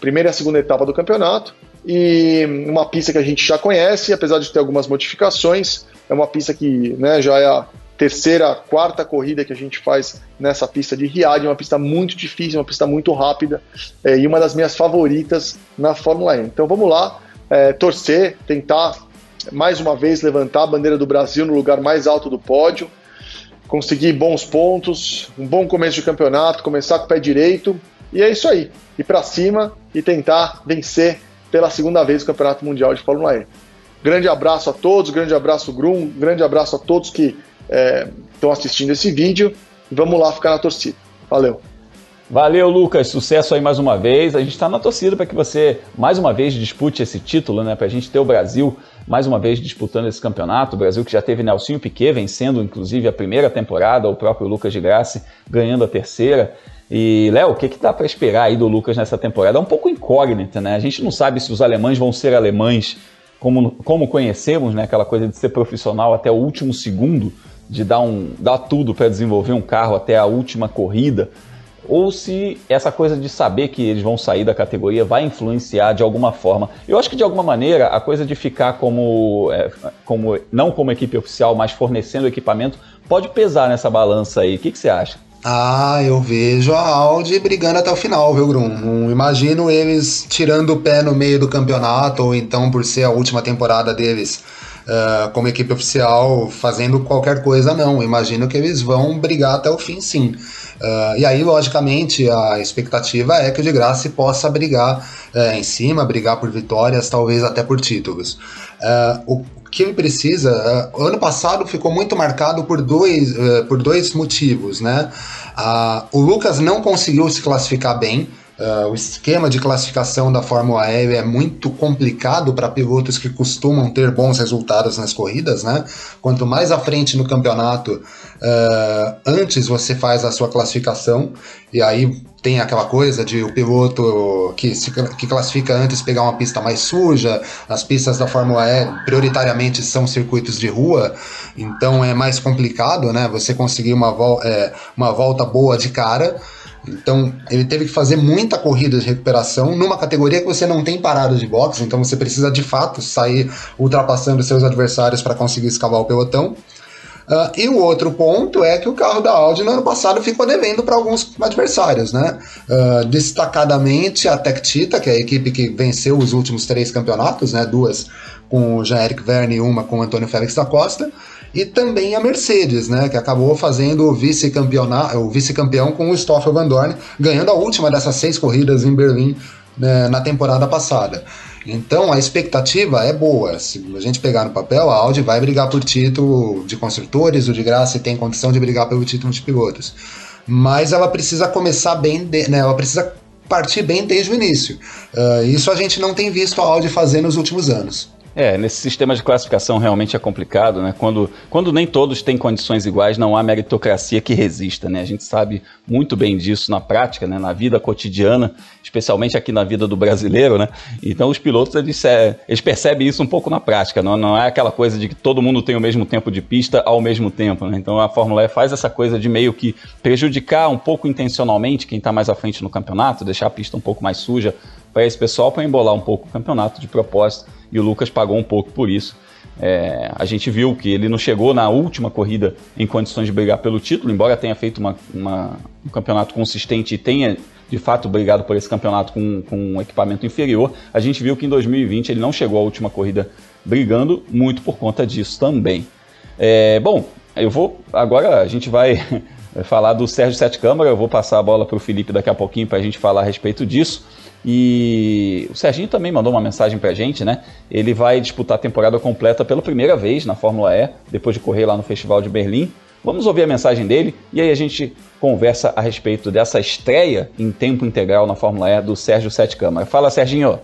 Speaker 6: Primeira e segunda etapa do campeonato. E uma pista que a gente já conhece, apesar de ter algumas modificações. É uma pista que né, já é a terceira, quarta corrida que a gente faz nessa pista de Riad. É uma pista muito difícil, uma pista muito rápida é, e uma das minhas favoritas na Fórmula E. Então vamos lá, é, torcer, tentar mais uma vez levantar a bandeira do Brasil no lugar mais alto do pódio, conseguir bons pontos, um bom começo de campeonato, começar com o pé direito, e é isso aí. Ir para cima e tentar vencer pela segunda vez o Campeonato Mundial de Fórmula E. Grande abraço a todos, grande abraço Grum, grande abraço a todos que estão é, assistindo esse vídeo. Vamos lá ficar na torcida. Valeu!
Speaker 1: Valeu, Lucas. Sucesso aí mais uma vez. A gente está na torcida para que você mais uma vez dispute esse título, né? Para a gente ter o Brasil mais uma vez disputando esse campeonato. O Brasil que já teve Nelsinho Piquet vencendo, inclusive, a primeira temporada, o próprio Lucas de Graça ganhando a terceira. E, Léo, o que, que dá para esperar aí do Lucas nessa temporada? É um pouco incógnita, né? A gente não sabe se os alemães vão ser alemães como, como conhecemos, né? Aquela coisa de ser profissional até o último segundo, de dar, um, dar tudo para desenvolver um carro até a última corrida ou se essa coisa de saber que eles vão sair da categoria vai influenciar de alguma forma. Eu acho que de alguma maneira a coisa de ficar como, é, como não como equipe oficial, mas fornecendo equipamento, pode pesar nessa balança aí. O que, que você acha?
Speaker 2: Ah, eu vejo a Audi brigando até o final, viu, Grum? Não imagino eles tirando o pé no meio do campeonato, ou então por ser a última temporada deles uh, como equipe oficial fazendo qualquer coisa, não. Imagino que eles vão brigar até o fim, sim. Uh, e aí, logicamente, a expectativa é que o de Graça possa brigar uh, em cima, brigar por vitórias, talvez até por títulos. Uh, o que ele precisa, uh, ano passado ficou muito marcado por dois, por dois motivos, né? o Lucas não conseguiu se classificar bem, Uh, o esquema de classificação da Fórmula E é muito complicado para pilotos que costumam ter bons resultados nas corridas, né? Quanto mais à frente no campeonato, uh, antes você faz a sua classificação, e aí tem aquela coisa de o piloto que, se, que classifica antes pegar uma pista mais suja, as pistas da Fórmula E prioritariamente são circuitos de rua, então é mais complicado, né? Você conseguir uma, vo é, uma volta boa de cara. Então, ele teve que fazer muita corrida de recuperação numa categoria que você não tem parada de boxe, então você precisa de fato sair ultrapassando seus adversários para conseguir escavar o pelotão. Uh, e o outro ponto é que o carro da Audi no ano passado ficou devendo para alguns adversários, né? Uh, destacadamente a Tech Tita, que é a equipe que venceu os últimos três campeonatos, né? Duas com o Jean-Eric Verne e uma com o Antônio Félix da Costa e também a Mercedes, né, que acabou fazendo o vice-campeão vice com o Stoffel Van Dorn, ganhando a última dessas seis corridas em Berlim né, na temporada passada. Então a expectativa é boa. Se a gente pegar no papel, a Audi vai brigar por título de construtores, o de graça tem condição de brigar pelo título de pilotos. Mas ela precisa começar bem, de, né, ela precisa partir bem desde o início. Uh, isso a gente não tem visto a Audi fazer nos últimos anos.
Speaker 1: É, nesse sistema de classificação realmente é complicado, né? Quando, quando nem todos têm condições iguais, não há meritocracia que resista, né? A gente sabe muito bem disso na prática, né? Na vida cotidiana, especialmente aqui na vida do brasileiro, né? Então os pilotos, eles, é, eles percebem isso um pouco na prática, não, não é aquela coisa de que todo mundo tem o mesmo tempo de pista ao mesmo tempo, né? Então a Fórmula E faz essa coisa de meio que prejudicar um pouco intencionalmente quem está mais à frente no campeonato, deixar a pista um pouco mais suja para esse pessoal, para embolar um pouco o campeonato de propósito e o Lucas pagou um pouco por isso. É, a gente viu que ele não chegou na última corrida em condições de brigar pelo título, embora tenha feito uma, uma, um campeonato consistente e tenha de fato brigado por esse campeonato com, com um equipamento inferior. A gente viu que em 2020 ele não chegou à última corrida brigando, muito por conta disso também. É, bom, eu vou. Agora a gente vai (laughs) falar do Sérgio Sete Câmara, eu vou passar a bola para o Felipe daqui a pouquinho para a gente falar a respeito disso. E o Serginho também mandou uma mensagem pra gente, né? Ele vai disputar a temporada completa pela primeira vez na Fórmula E, depois de correr lá no Festival de Berlim. Vamos ouvir a mensagem dele e aí a gente conversa a respeito dessa estreia em tempo integral na Fórmula E do Sérgio Sete Câmara. Fala, Serginho!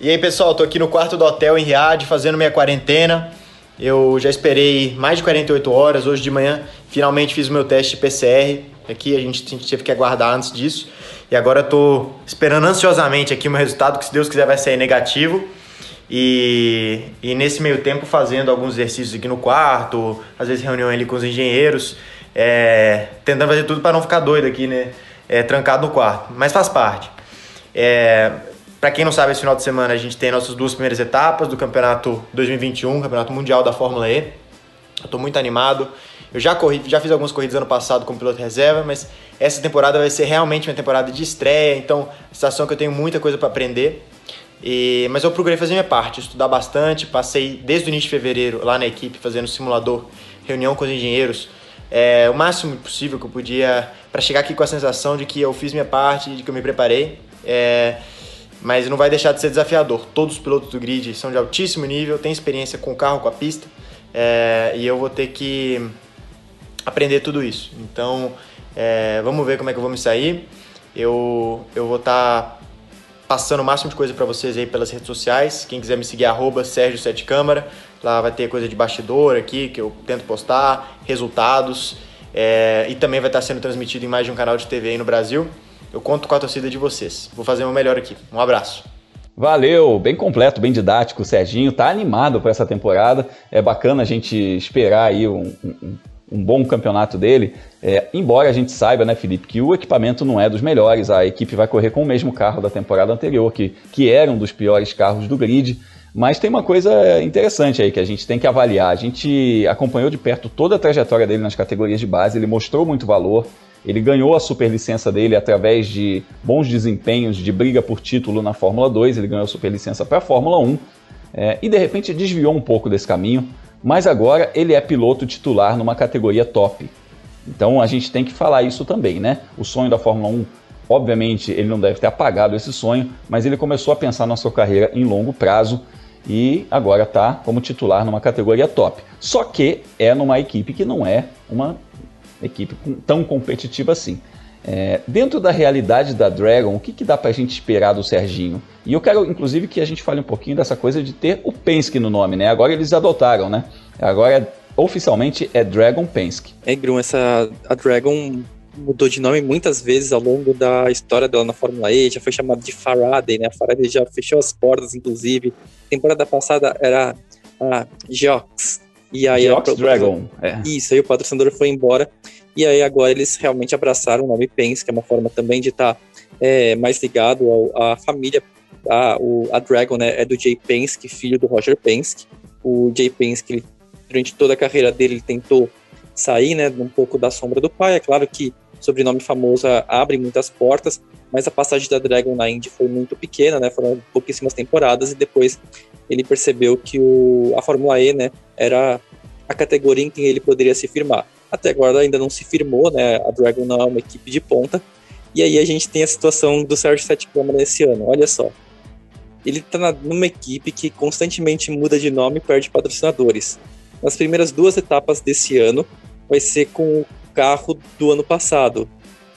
Speaker 7: E aí, pessoal, tô aqui no quarto do hotel em Riad fazendo minha quarentena. Eu já esperei mais de 48 horas. Hoje de manhã, finalmente fiz o meu teste PCR. Aqui a gente teve que aguardar antes disso. E agora eu tô esperando ansiosamente aqui o meu resultado, que se Deus quiser vai sair negativo. E, e nesse meio tempo fazendo alguns exercícios aqui no quarto, às vezes reunião ali com os engenheiros, é, tentando fazer tudo para não ficar doido aqui, né? É, trancado no quarto. Mas faz parte. É, para quem não sabe, esse final de semana a gente tem nossas duas primeiras etapas do campeonato 2021, campeonato mundial da Fórmula E. Eu tô muito animado. Eu já corri, já fiz algumas corridas ano passado como piloto reserva, mas essa temporada vai ser realmente uma temporada de estreia, então situação que eu tenho muita coisa para aprender. E, mas eu procurei fazer minha parte, estudar bastante, passei desde o início de fevereiro lá na equipe fazendo simulador, reunião com os engenheiros, é, o máximo possível que eu podia para chegar aqui com a sensação de que eu fiz minha parte, de que eu me preparei. É, mas não vai deixar de ser desafiador. Todos os pilotos do grid são de altíssimo nível, têm experiência com o carro, com a pista, é, e eu vou ter que aprender tudo isso. Então, é, vamos ver como é que eu vou me sair. Eu, eu vou estar tá passando o máximo de coisa para vocês aí pelas redes sociais. Quem quiser me seguir, arroba Sérgio Sete Câmara. Lá vai ter coisa de bastidor aqui que eu tento postar, resultados. É, e também vai estar sendo transmitido em mais de um canal de TV aí no Brasil. Eu conto com a torcida de vocês. Vou fazer o melhor aqui. Um abraço.
Speaker 1: Valeu, bem completo, bem didático. O Serginho tá animado para essa temporada. É bacana a gente esperar aí um, um, um bom campeonato dele. É, embora a gente saiba, né, Felipe, que o equipamento não é dos melhores. A equipe vai correr com o mesmo carro da temporada anterior, que, que era um dos piores carros do grid. Mas tem uma coisa interessante aí que a gente tem que avaliar. A gente acompanhou de perto toda a trajetória dele nas categorias de base, ele mostrou muito valor. Ele ganhou a superlicença dele através de bons desempenhos de briga por título na Fórmula 2, ele ganhou a superlicença para a Fórmula 1 é, e de repente desviou um pouco desse caminho, mas agora ele é piloto titular numa categoria top. Então a gente tem que falar isso também, né? O sonho da Fórmula 1, obviamente, ele não deve ter apagado esse sonho, mas ele começou a pensar na sua carreira em longo prazo e agora está como titular numa categoria top. Só que é numa equipe que não é uma equipe tão competitiva assim. É, dentro da realidade da Dragon, o que, que dá para a gente esperar do Serginho? E eu quero, inclusive, que a gente fale um pouquinho dessa coisa de ter o Penske no nome, né? Agora eles adotaram, né? Agora, oficialmente, é Dragon Penske.
Speaker 3: É, Grum, essa, a Dragon mudou de nome muitas vezes ao longo da história dela na Fórmula E, já foi chamada de Faraday, né? A Faraday já fechou as portas, inclusive. Temporada passada era a Jox,
Speaker 1: e aí Geox Dragon.
Speaker 3: É. Isso, aí o patrocinador foi embora. E aí agora eles realmente abraçaram o nome Penske, que é uma forma também de estar tá, é, mais ligado à família. A, o, a Dragon né, é do Jay Penske, filho do Roger Penske. O Jay Penske, durante toda a carreira dele, ele tentou sair né, um pouco da sombra do pai. É claro que sobrenome famoso abre muitas portas, mas a passagem da Dragon na Indy foi muito pequena, né? Foram pouquíssimas temporadas e depois ele percebeu que o, a Fórmula E, né, era a categoria em que ele poderia se firmar. Até agora ainda não se firmou, né? A Dragon não é uma equipe de ponta. E aí a gente tem a situação do Sérgio Sete Câmara nesse ano. Olha só. Ele está numa equipe que constantemente muda de nome e perde patrocinadores. Nas primeiras duas etapas desse ano, vai ser com o carro do ano passado.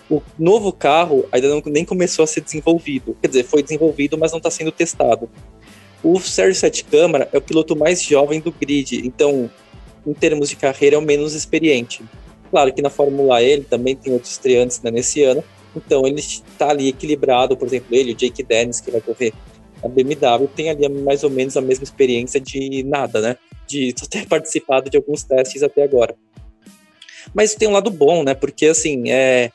Speaker 3: O novo carro ainda não, nem começou a ser desenvolvido. Quer dizer, foi desenvolvido, mas não está sendo testado. O Sérgio Sete Câmara é o piloto mais jovem do grid, então, em termos de carreira, é o menos experiente. Claro que na Fórmula E ele também tem outros estreantes né, nesse ano, então ele está ali equilibrado, por exemplo, ele, o Jake Dennis, que vai correr a BMW, tem ali mais ou menos a mesma experiência de nada, né? De ter (laughs) participado de alguns testes até agora. Mas tem um lado bom, né? Porque, assim, é...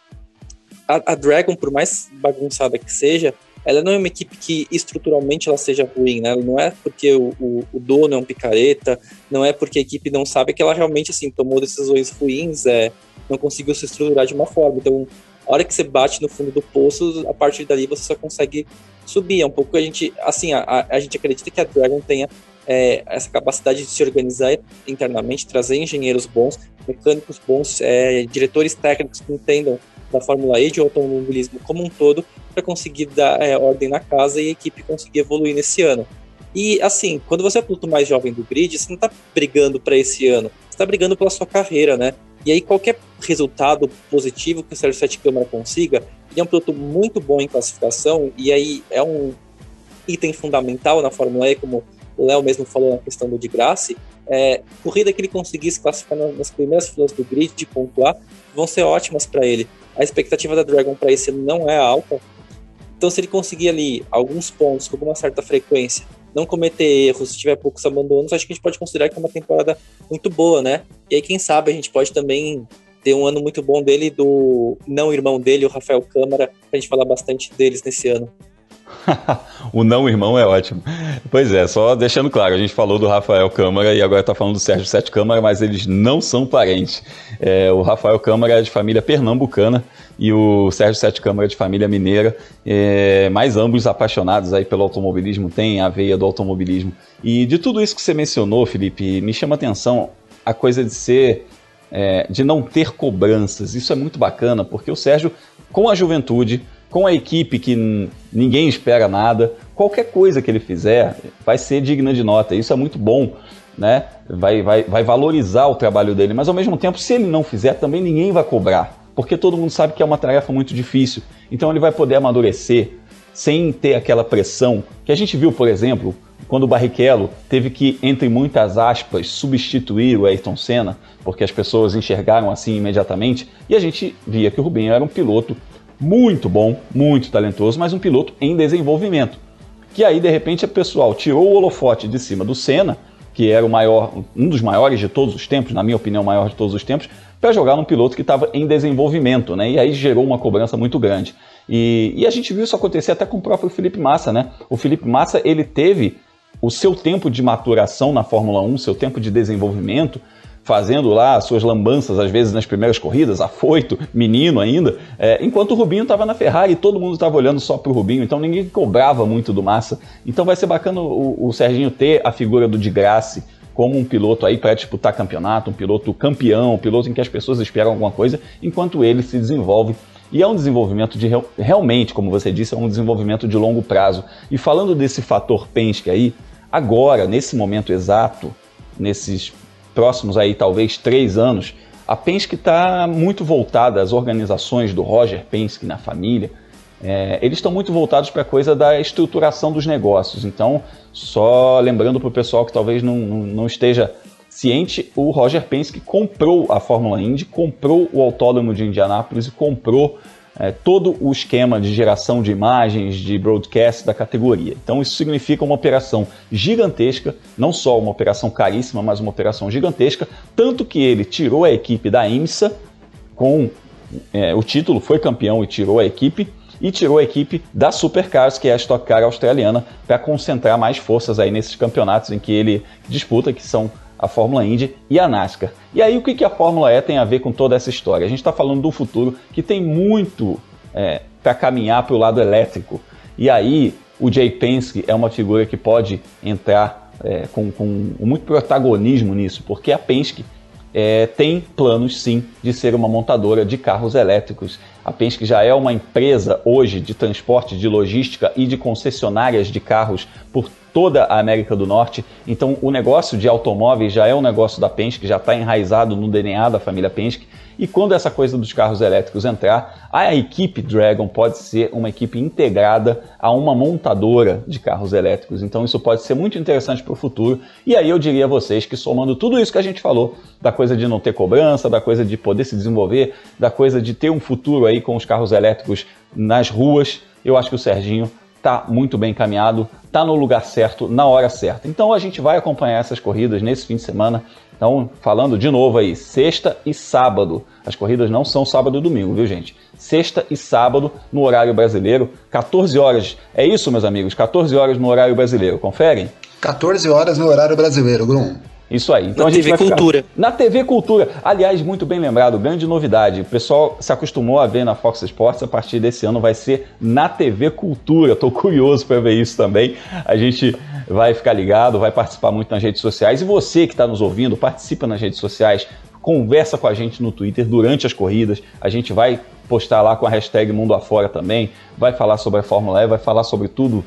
Speaker 3: a, a Dragon, por mais bagunçada que seja, ela não é uma equipe que estruturalmente ela seja ruim, né? Não é porque o, o, o, dono é um picareta, não é porque a equipe não sabe que ela realmente assim tomou decisões ruins, é, não conseguiu se estruturar de uma forma. Então, a hora que você bate no fundo do poço, a partir dali você só consegue subir. É um pouco a gente, assim, a, a gente acredita que a Dragon tenha é, essa capacidade de se organizar internamente, trazer engenheiros bons, mecânicos bons, é, diretores técnicos que entendam da Fórmula E de automobilismo como um todo para conseguir dar é, ordem na casa e a equipe conseguir evoluir nesse ano. E assim, quando você é o piloto mais jovem do grid, você não está brigando para esse ano, você está brigando pela sua carreira, né? E aí qualquer resultado positivo que o Sérgio Sete Câmara consiga, ele é um piloto muito bom em classificação e aí é um item fundamental na Fórmula E, como o Léo mesmo falou na questão do de graça, é, corrida que ele conseguisse classificar nas primeiras filas do grid de pontuar vão ser ótimas para ele. A expectativa da Dragon para esse ano não é alta. Então, se ele conseguir ali alguns pontos com alguma certa frequência, não cometer erros, se tiver poucos abandonos, acho que a gente pode considerar que é uma temporada muito boa, né? E aí, quem sabe, a gente pode também ter um ano muito bom dele do não irmão dele, o Rafael Câmara, pra gente falar bastante deles nesse ano. (laughs)
Speaker 1: o não irmão é ótimo. Pois é, só deixando claro, a gente falou do Rafael Câmara e agora está falando do Sérgio Sete Câmara, mas eles não são parentes. É, o Rafael Câmara é de família pernambucana e o Sérgio Sete Câmara é de família mineira, é, mas ambos apaixonados aí pelo automobilismo, têm a veia do automobilismo. E de tudo isso que você mencionou, Felipe, me chama a atenção a coisa de ser, é, de não ter cobranças. Isso é muito bacana, porque o Sérgio, com a juventude, com a equipe que ninguém espera nada, qualquer coisa que ele fizer vai ser digna de nota. Isso é muito bom, né? Vai, vai, vai valorizar o trabalho dele, mas ao mesmo tempo, se ele não fizer, também ninguém vai cobrar, porque todo mundo sabe que é uma tarefa muito difícil. Então ele vai poder amadurecer sem ter aquela pressão que a gente viu, por exemplo, quando o Barrichello teve que, entre muitas aspas, substituir o Ayrton Senna, porque as pessoas enxergaram assim imediatamente, e a gente via que o Rubinho era um piloto muito bom, muito talentoso, mas um piloto em desenvolvimento. Que aí, de repente, o pessoal tirou o holofote de cima do Senna, que era o maior, um dos maiores de todos os tempos, na minha opinião, o maior de todos os tempos, para jogar num piloto que estava em desenvolvimento, né? E aí gerou uma cobrança muito grande. E, e, a gente viu isso acontecer até com o próprio Felipe Massa, né? O Felipe Massa, ele teve o seu tempo de maturação na Fórmula 1, seu tempo de desenvolvimento, fazendo lá suas lambanças, às vezes nas primeiras corridas, afoito, menino ainda, é, enquanto o Rubinho estava na Ferrari e todo mundo estava olhando só para o Rubinho, então ninguém cobrava muito do Massa. Então vai ser bacana o, o Serginho ter a figura do de Graça como um piloto aí para disputar campeonato, um piloto campeão, um piloto em que as pessoas esperam alguma coisa, enquanto ele se desenvolve. E é um desenvolvimento de realmente, como você disse, é um desenvolvimento de longo prazo. E falando desse fator Penske aí, agora, nesse momento exato, nesses próximos aí talvez três anos, a Penske está muito voltada, as organizações do Roger Penske na família, é, eles estão muito voltados para a coisa da estruturação dos negócios. Então, só lembrando para o pessoal que talvez não, não esteja ciente, o Roger Penske comprou a Fórmula Indy, comprou o Autódromo de Indianápolis e comprou é, todo o esquema de geração de imagens, de broadcast da categoria. Então isso significa uma operação gigantesca, não só uma operação caríssima, mas uma operação gigantesca, tanto que ele tirou a equipe da IMSA com é, o título, foi campeão e tirou a equipe, e tirou a equipe da Supercars, que é a Stock Car australiana, para concentrar mais forças aí nesses campeonatos em que ele disputa, que são a Fórmula Indy e a NASCAR. E aí o que, que a Fórmula E tem a ver com toda essa história? A gente está falando do futuro que tem muito é, para caminhar para o lado elétrico. E aí o Jay Penske é uma figura que pode entrar é, com, com muito protagonismo nisso, porque a Penske é, tem planos sim de ser uma montadora de carros elétricos. A Penske já é uma empresa hoje de transporte, de logística e de concessionárias de carros por toda a América do Norte. Então, o negócio de automóveis já é um negócio da Penske, já está enraizado no DNA da família Penske. E quando essa coisa dos carros elétricos entrar, a equipe Dragon pode ser uma equipe integrada a uma montadora de carros elétricos. Então, isso pode ser muito interessante para o futuro. E aí eu diria a vocês que, somando tudo isso que a gente falou, da coisa de não ter cobrança, da coisa de poder se desenvolver, da coisa de ter um futuro aí com os carros elétricos nas ruas, eu acho que o Serginho está muito bem encaminhado, está no lugar certo, na hora certa. Então a gente vai acompanhar essas corridas nesse fim de semana. Então, falando de novo aí, sexta e sábado. As corridas não são sábado e domingo, viu, gente? Sexta e sábado no horário brasileiro, 14 horas. É isso, meus amigos, 14 horas no horário brasileiro. Conferem?
Speaker 2: 14 horas no horário brasileiro, Grum.
Speaker 1: Isso aí. Então
Speaker 3: na TV Cultura.
Speaker 1: Ficar... Na TV Cultura. Aliás, muito bem lembrado, grande novidade. O pessoal se acostumou a ver na Fox Sports, a partir desse ano vai ser na TV Cultura. Estou curioso para ver isso também. A gente vai ficar ligado, vai participar muito nas redes sociais. E você que está nos ouvindo, participa nas redes sociais, conversa com a gente no Twitter durante as corridas. A gente vai postar lá com a hashtag Mundo Afora também, vai falar sobre a Fórmula E, vai falar sobre tudo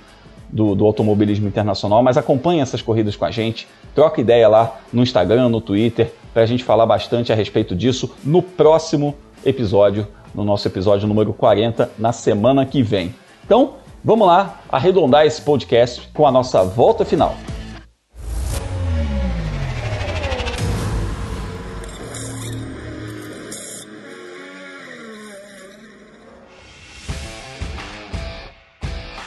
Speaker 1: do, do, automobilismo internacional, mas acompanhe essas corridas com a gente, troca ideia lá no Instagram, no Twitter, para a gente falar bastante a respeito disso no próximo episódio, no nosso episódio número 40, na semana que vem. Então, vamos lá arredondar esse podcast com a nossa volta final.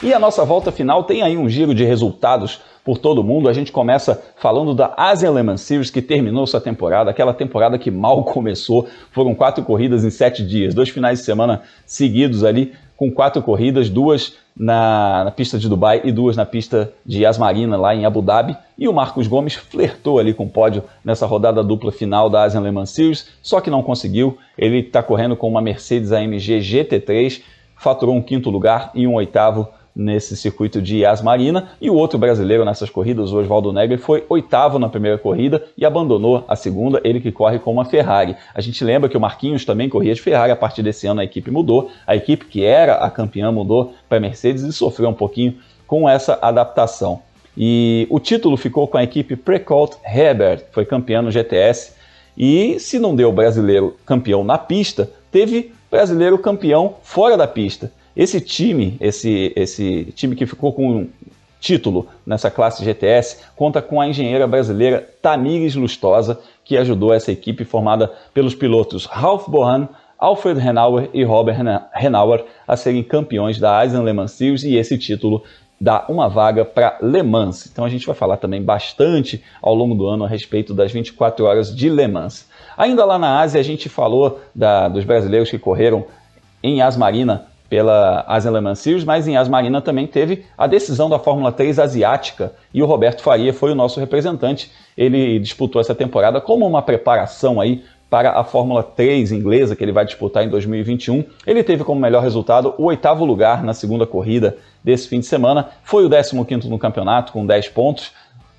Speaker 1: E a nossa volta final tem aí um giro de resultados por todo mundo. A gente começa falando da Asian Le Mans Series, que terminou sua temporada, aquela temporada que mal (laughs) começou. Foram quatro corridas em sete dias, dois finais de semana seguidos ali, com quatro corridas, duas na, na pista de Dubai e duas na pista de Yasmarina, lá em Abu Dhabi. E o Marcos Gomes flertou ali com o pódio nessa rodada dupla final da Asian Le Mans Series, só que não conseguiu. Ele está correndo com uma Mercedes AMG GT3, faturou um quinto lugar e um oitavo nesse circuito de Yas Marina. E o outro brasileiro nessas corridas, o Oswaldo Negri, foi oitavo na primeira corrida e abandonou a segunda, ele que corre com uma Ferrari. A gente lembra que o Marquinhos também corria de Ferrari, a partir desse ano a equipe mudou, a equipe que era a campeã mudou para Mercedes e sofreu um pouquinho com essa adaptação. E o título ficou com a equipe Precolt Herbert, foi campeã no GTS. E se não deu brasileiro campeão na pista, teve brasileiro campeão fora da pista. Esse time, esse, esse time que ficou com título nessa classe GTS, conta com a engenheira brasileira Tamires Lustosa, que ajudou essa equipe formada pelos pilotos Ralph Bohan, Alfred Renauer e Robert Renauer a serem campeões da Eisen Le Mans Series e esse título dá uma vaga para Le Mans. Então a gente vai falar também bastante ao longo do ano a respeito das 24 horas de Le Mans. Ainda lá na Ásia a gente falou da, dos brasileiros que correram em Asmarina pela Asian Series, mas em Asmarina também teve a decisão da Fórmula 3 asiática e o Roberto Faria foi o nosso representante. Ele disputou essa temporada como uma preparação aí para a Fórmula 3 inglesa que ele vai disputar em 2021. Ele teve como melhor resultado o oitavo lugar na segunda corrida desse fim de semana, foi o 15º no campeonato com 10 pontos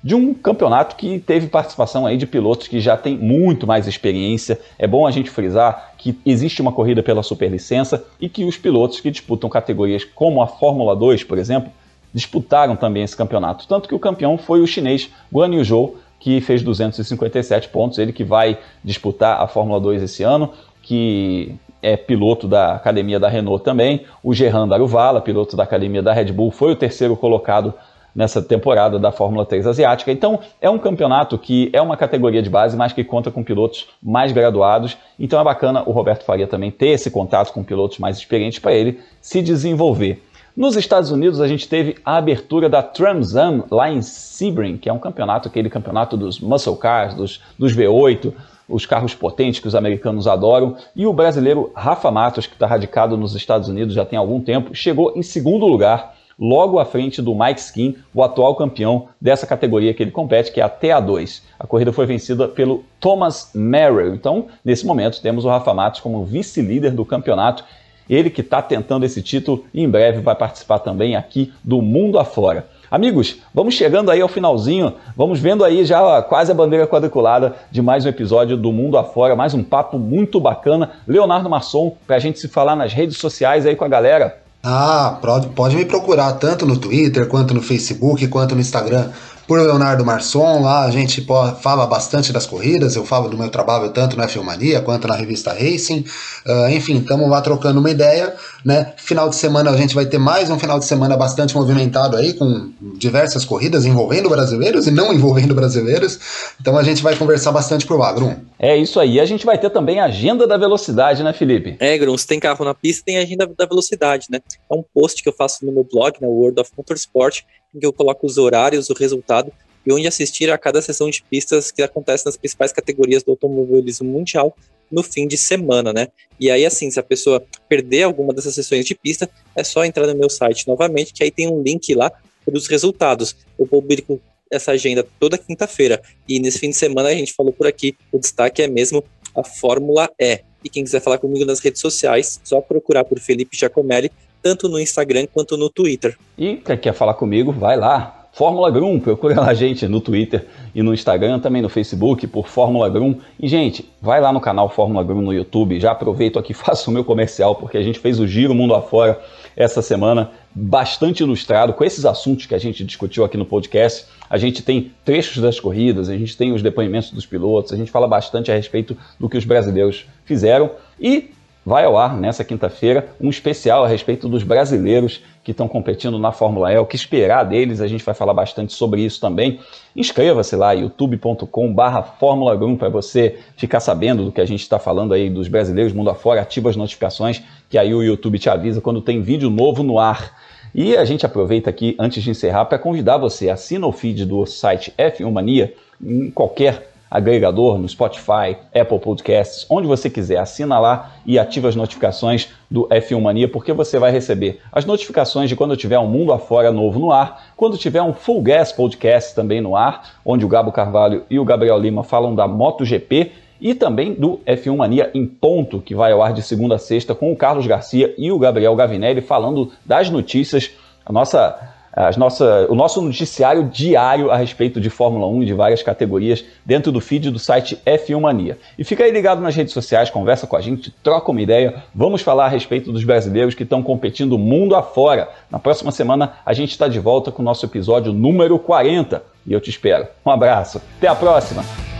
Speaker 1: de um campeonato que teve participação aí de pilotos que já têm muito mais experiência. É bom a gente frisar que existe uma corrida pela superlicença e que os pilotos que disputam categorias como a Fórmula 2, por exemplo, disputaram também esse campeonato. Tanto que o campeão foi o chinês Guan Yu Zhou, que fez 257 pontos, ele que vai disputar a Fórmula 2 esse ano, que é piloto da academia da Renault também. O Gerard Daruvala, piloto da academia da Red Bull, foi o terceiro colocado nessa temporada da Fórmula 3 asiática. Então, é um campeonato que é uma categoria de base, mas que conta com pilotos mais graduados. Então, é bacana o Roberto Faria também ter esse contato com pilotos mais experientes para ele se desenvolver. Nos Estados Unidos, a gente teve a abertura da Trans Am lá em Sebring, que é um campeonato, aquele campeonato dos muscle cars, dos, dos V8, os carros potentes que os americanos adoram. E o brasileiro Rafa Matos, que está radicado nos Estados Unidos já tem algum tempo, chegou em segundo lugar logo à frente do Mike Skin, o atual campeão dessa categoria que ele compete, que é a TA2. A corrida foi vencida pelo Thomas Merrill. Então, nesse momento, temos o Rafa Matos como vice-líder do campeonato. Ele que está tentando esse título e em breve vai participar também aqui do Mundo Afora. Amigos, vamos chegando aí ao finalzinho, vamos vendo aí já quase a bandeira quadriculada de mais um episódio do Mundo Afora, mais um papo muito bacana. Leonardo Masson, para a gente se falar nas redes sociais aí com a galera.
Speaker 2: Ah, pode, me procurar tanto no Twitter, quanto no Facebook, quanto no Instagram por Leonardo Marçom. Lá a gente fala bastante das corridas, eu falo do meu trabalho tanto na Filmania quanto na revista Racing. Uh, enfim, estamos lá trocando uma ideia. Né? Final de semana a gente vai ter mais um final de semana bastante movimentado aí, com diversas corridas envolvendo brasileiros e não envolvendo brasileiros. Então a gente vai conversar bastante por lá, Grum.
Speaker 1: É isso aí. A gente vai ter também a agenda da velocidade, né, Felipe?
Speaker 3: É, Grum, se tem carro na pista, tem a agenda da velocidade, né? É um post que eu faço no meu blog, na World of Motorsport, em que eu coloco os horários, o resultado e onde assistir a cada sessão de pistas que acontece nas principais categorias do automobilismo mundial no fim de semana, né? E aí, assim, se a pessoa perder alguma dessas sessões de pista, é só entrar no meu site novamente, que aí tem um link lá para os resultados. Eu publico essa agenda toda quinta-feira. E nesse fim de semana a gente falou por aqui, o destaque é mesmo a Fórmula E. E quem quiser falar comigo nas redes sociais, só procurar por Felipe Giacomelli tanto no Instagram quanto no Twitter.
Speaker 1: E quem quer falar comigo, vai lá. Fórmula Grum, procura a gente no Twitter e no Instagram, também no Facebook por Fórmula Grum. E, gente, vai lá no canal Fórmula Grum no YouTube. Já aproveito aqui, (laughs) faço o meu comercial, porque a gente fez o Giro Mundo Afora essa semana, bastante ilustrado com esses assuntos que a gente discutiu aqui no podcast. A gente tem trechos das corridas, a gente tem os depoimentos dos pilotos, a gente fala bastante a respeito do que os brasileiros fizeram. E vai ao ar nessa quinta-feira um especial a respeito dos brasileiros que estão competindo na Fórmula E, o que esperar deles, a gente vai falar bastante sobre isso também. Inscreva-se lá, youtube.com/barra Fórmula para você ficar sabendo do que a gente está falando aí dos brasileiros mundo afora, ativa as notificações, que aí o YouTube te avisa quando tem vídeo novo no ar. E a gente aproveita aqui, antes de encerrar, para convidar você, assina o feed do site F1 Mania em qualquer agregador, no Spotify, Apple Podcasts, onde você quiser. Assina lá e ativa as notificações do F1 Mania, porque você vai receber as notificações de quando tiver um Mundo Afora novo no ar, quando tiver um Full Gas Podcast também no ar, onde o Gabo Carvalho e o Gabriel Lima falam da MotoGP e também do F1 Mania em ponto, que vai ao ar de segunda a sexta com o Carlos Garcia e o Gabriel Gavinelli falando das notícias, a nossa as nossa, o nosso noticiário diário a respeito de Fórmula 1 e de várias categorias dentro do feed do site F1 Mania. E fica aí ligado nas redes sociais, conversa com a gente, troca uma ideia. Vamos falar a respeito dos brasileiros que estão competindo mundo afora. Na próxima semana a gente está de volta com o nosso episódio número 40 e eu te espero. Um abraço, até a próxima!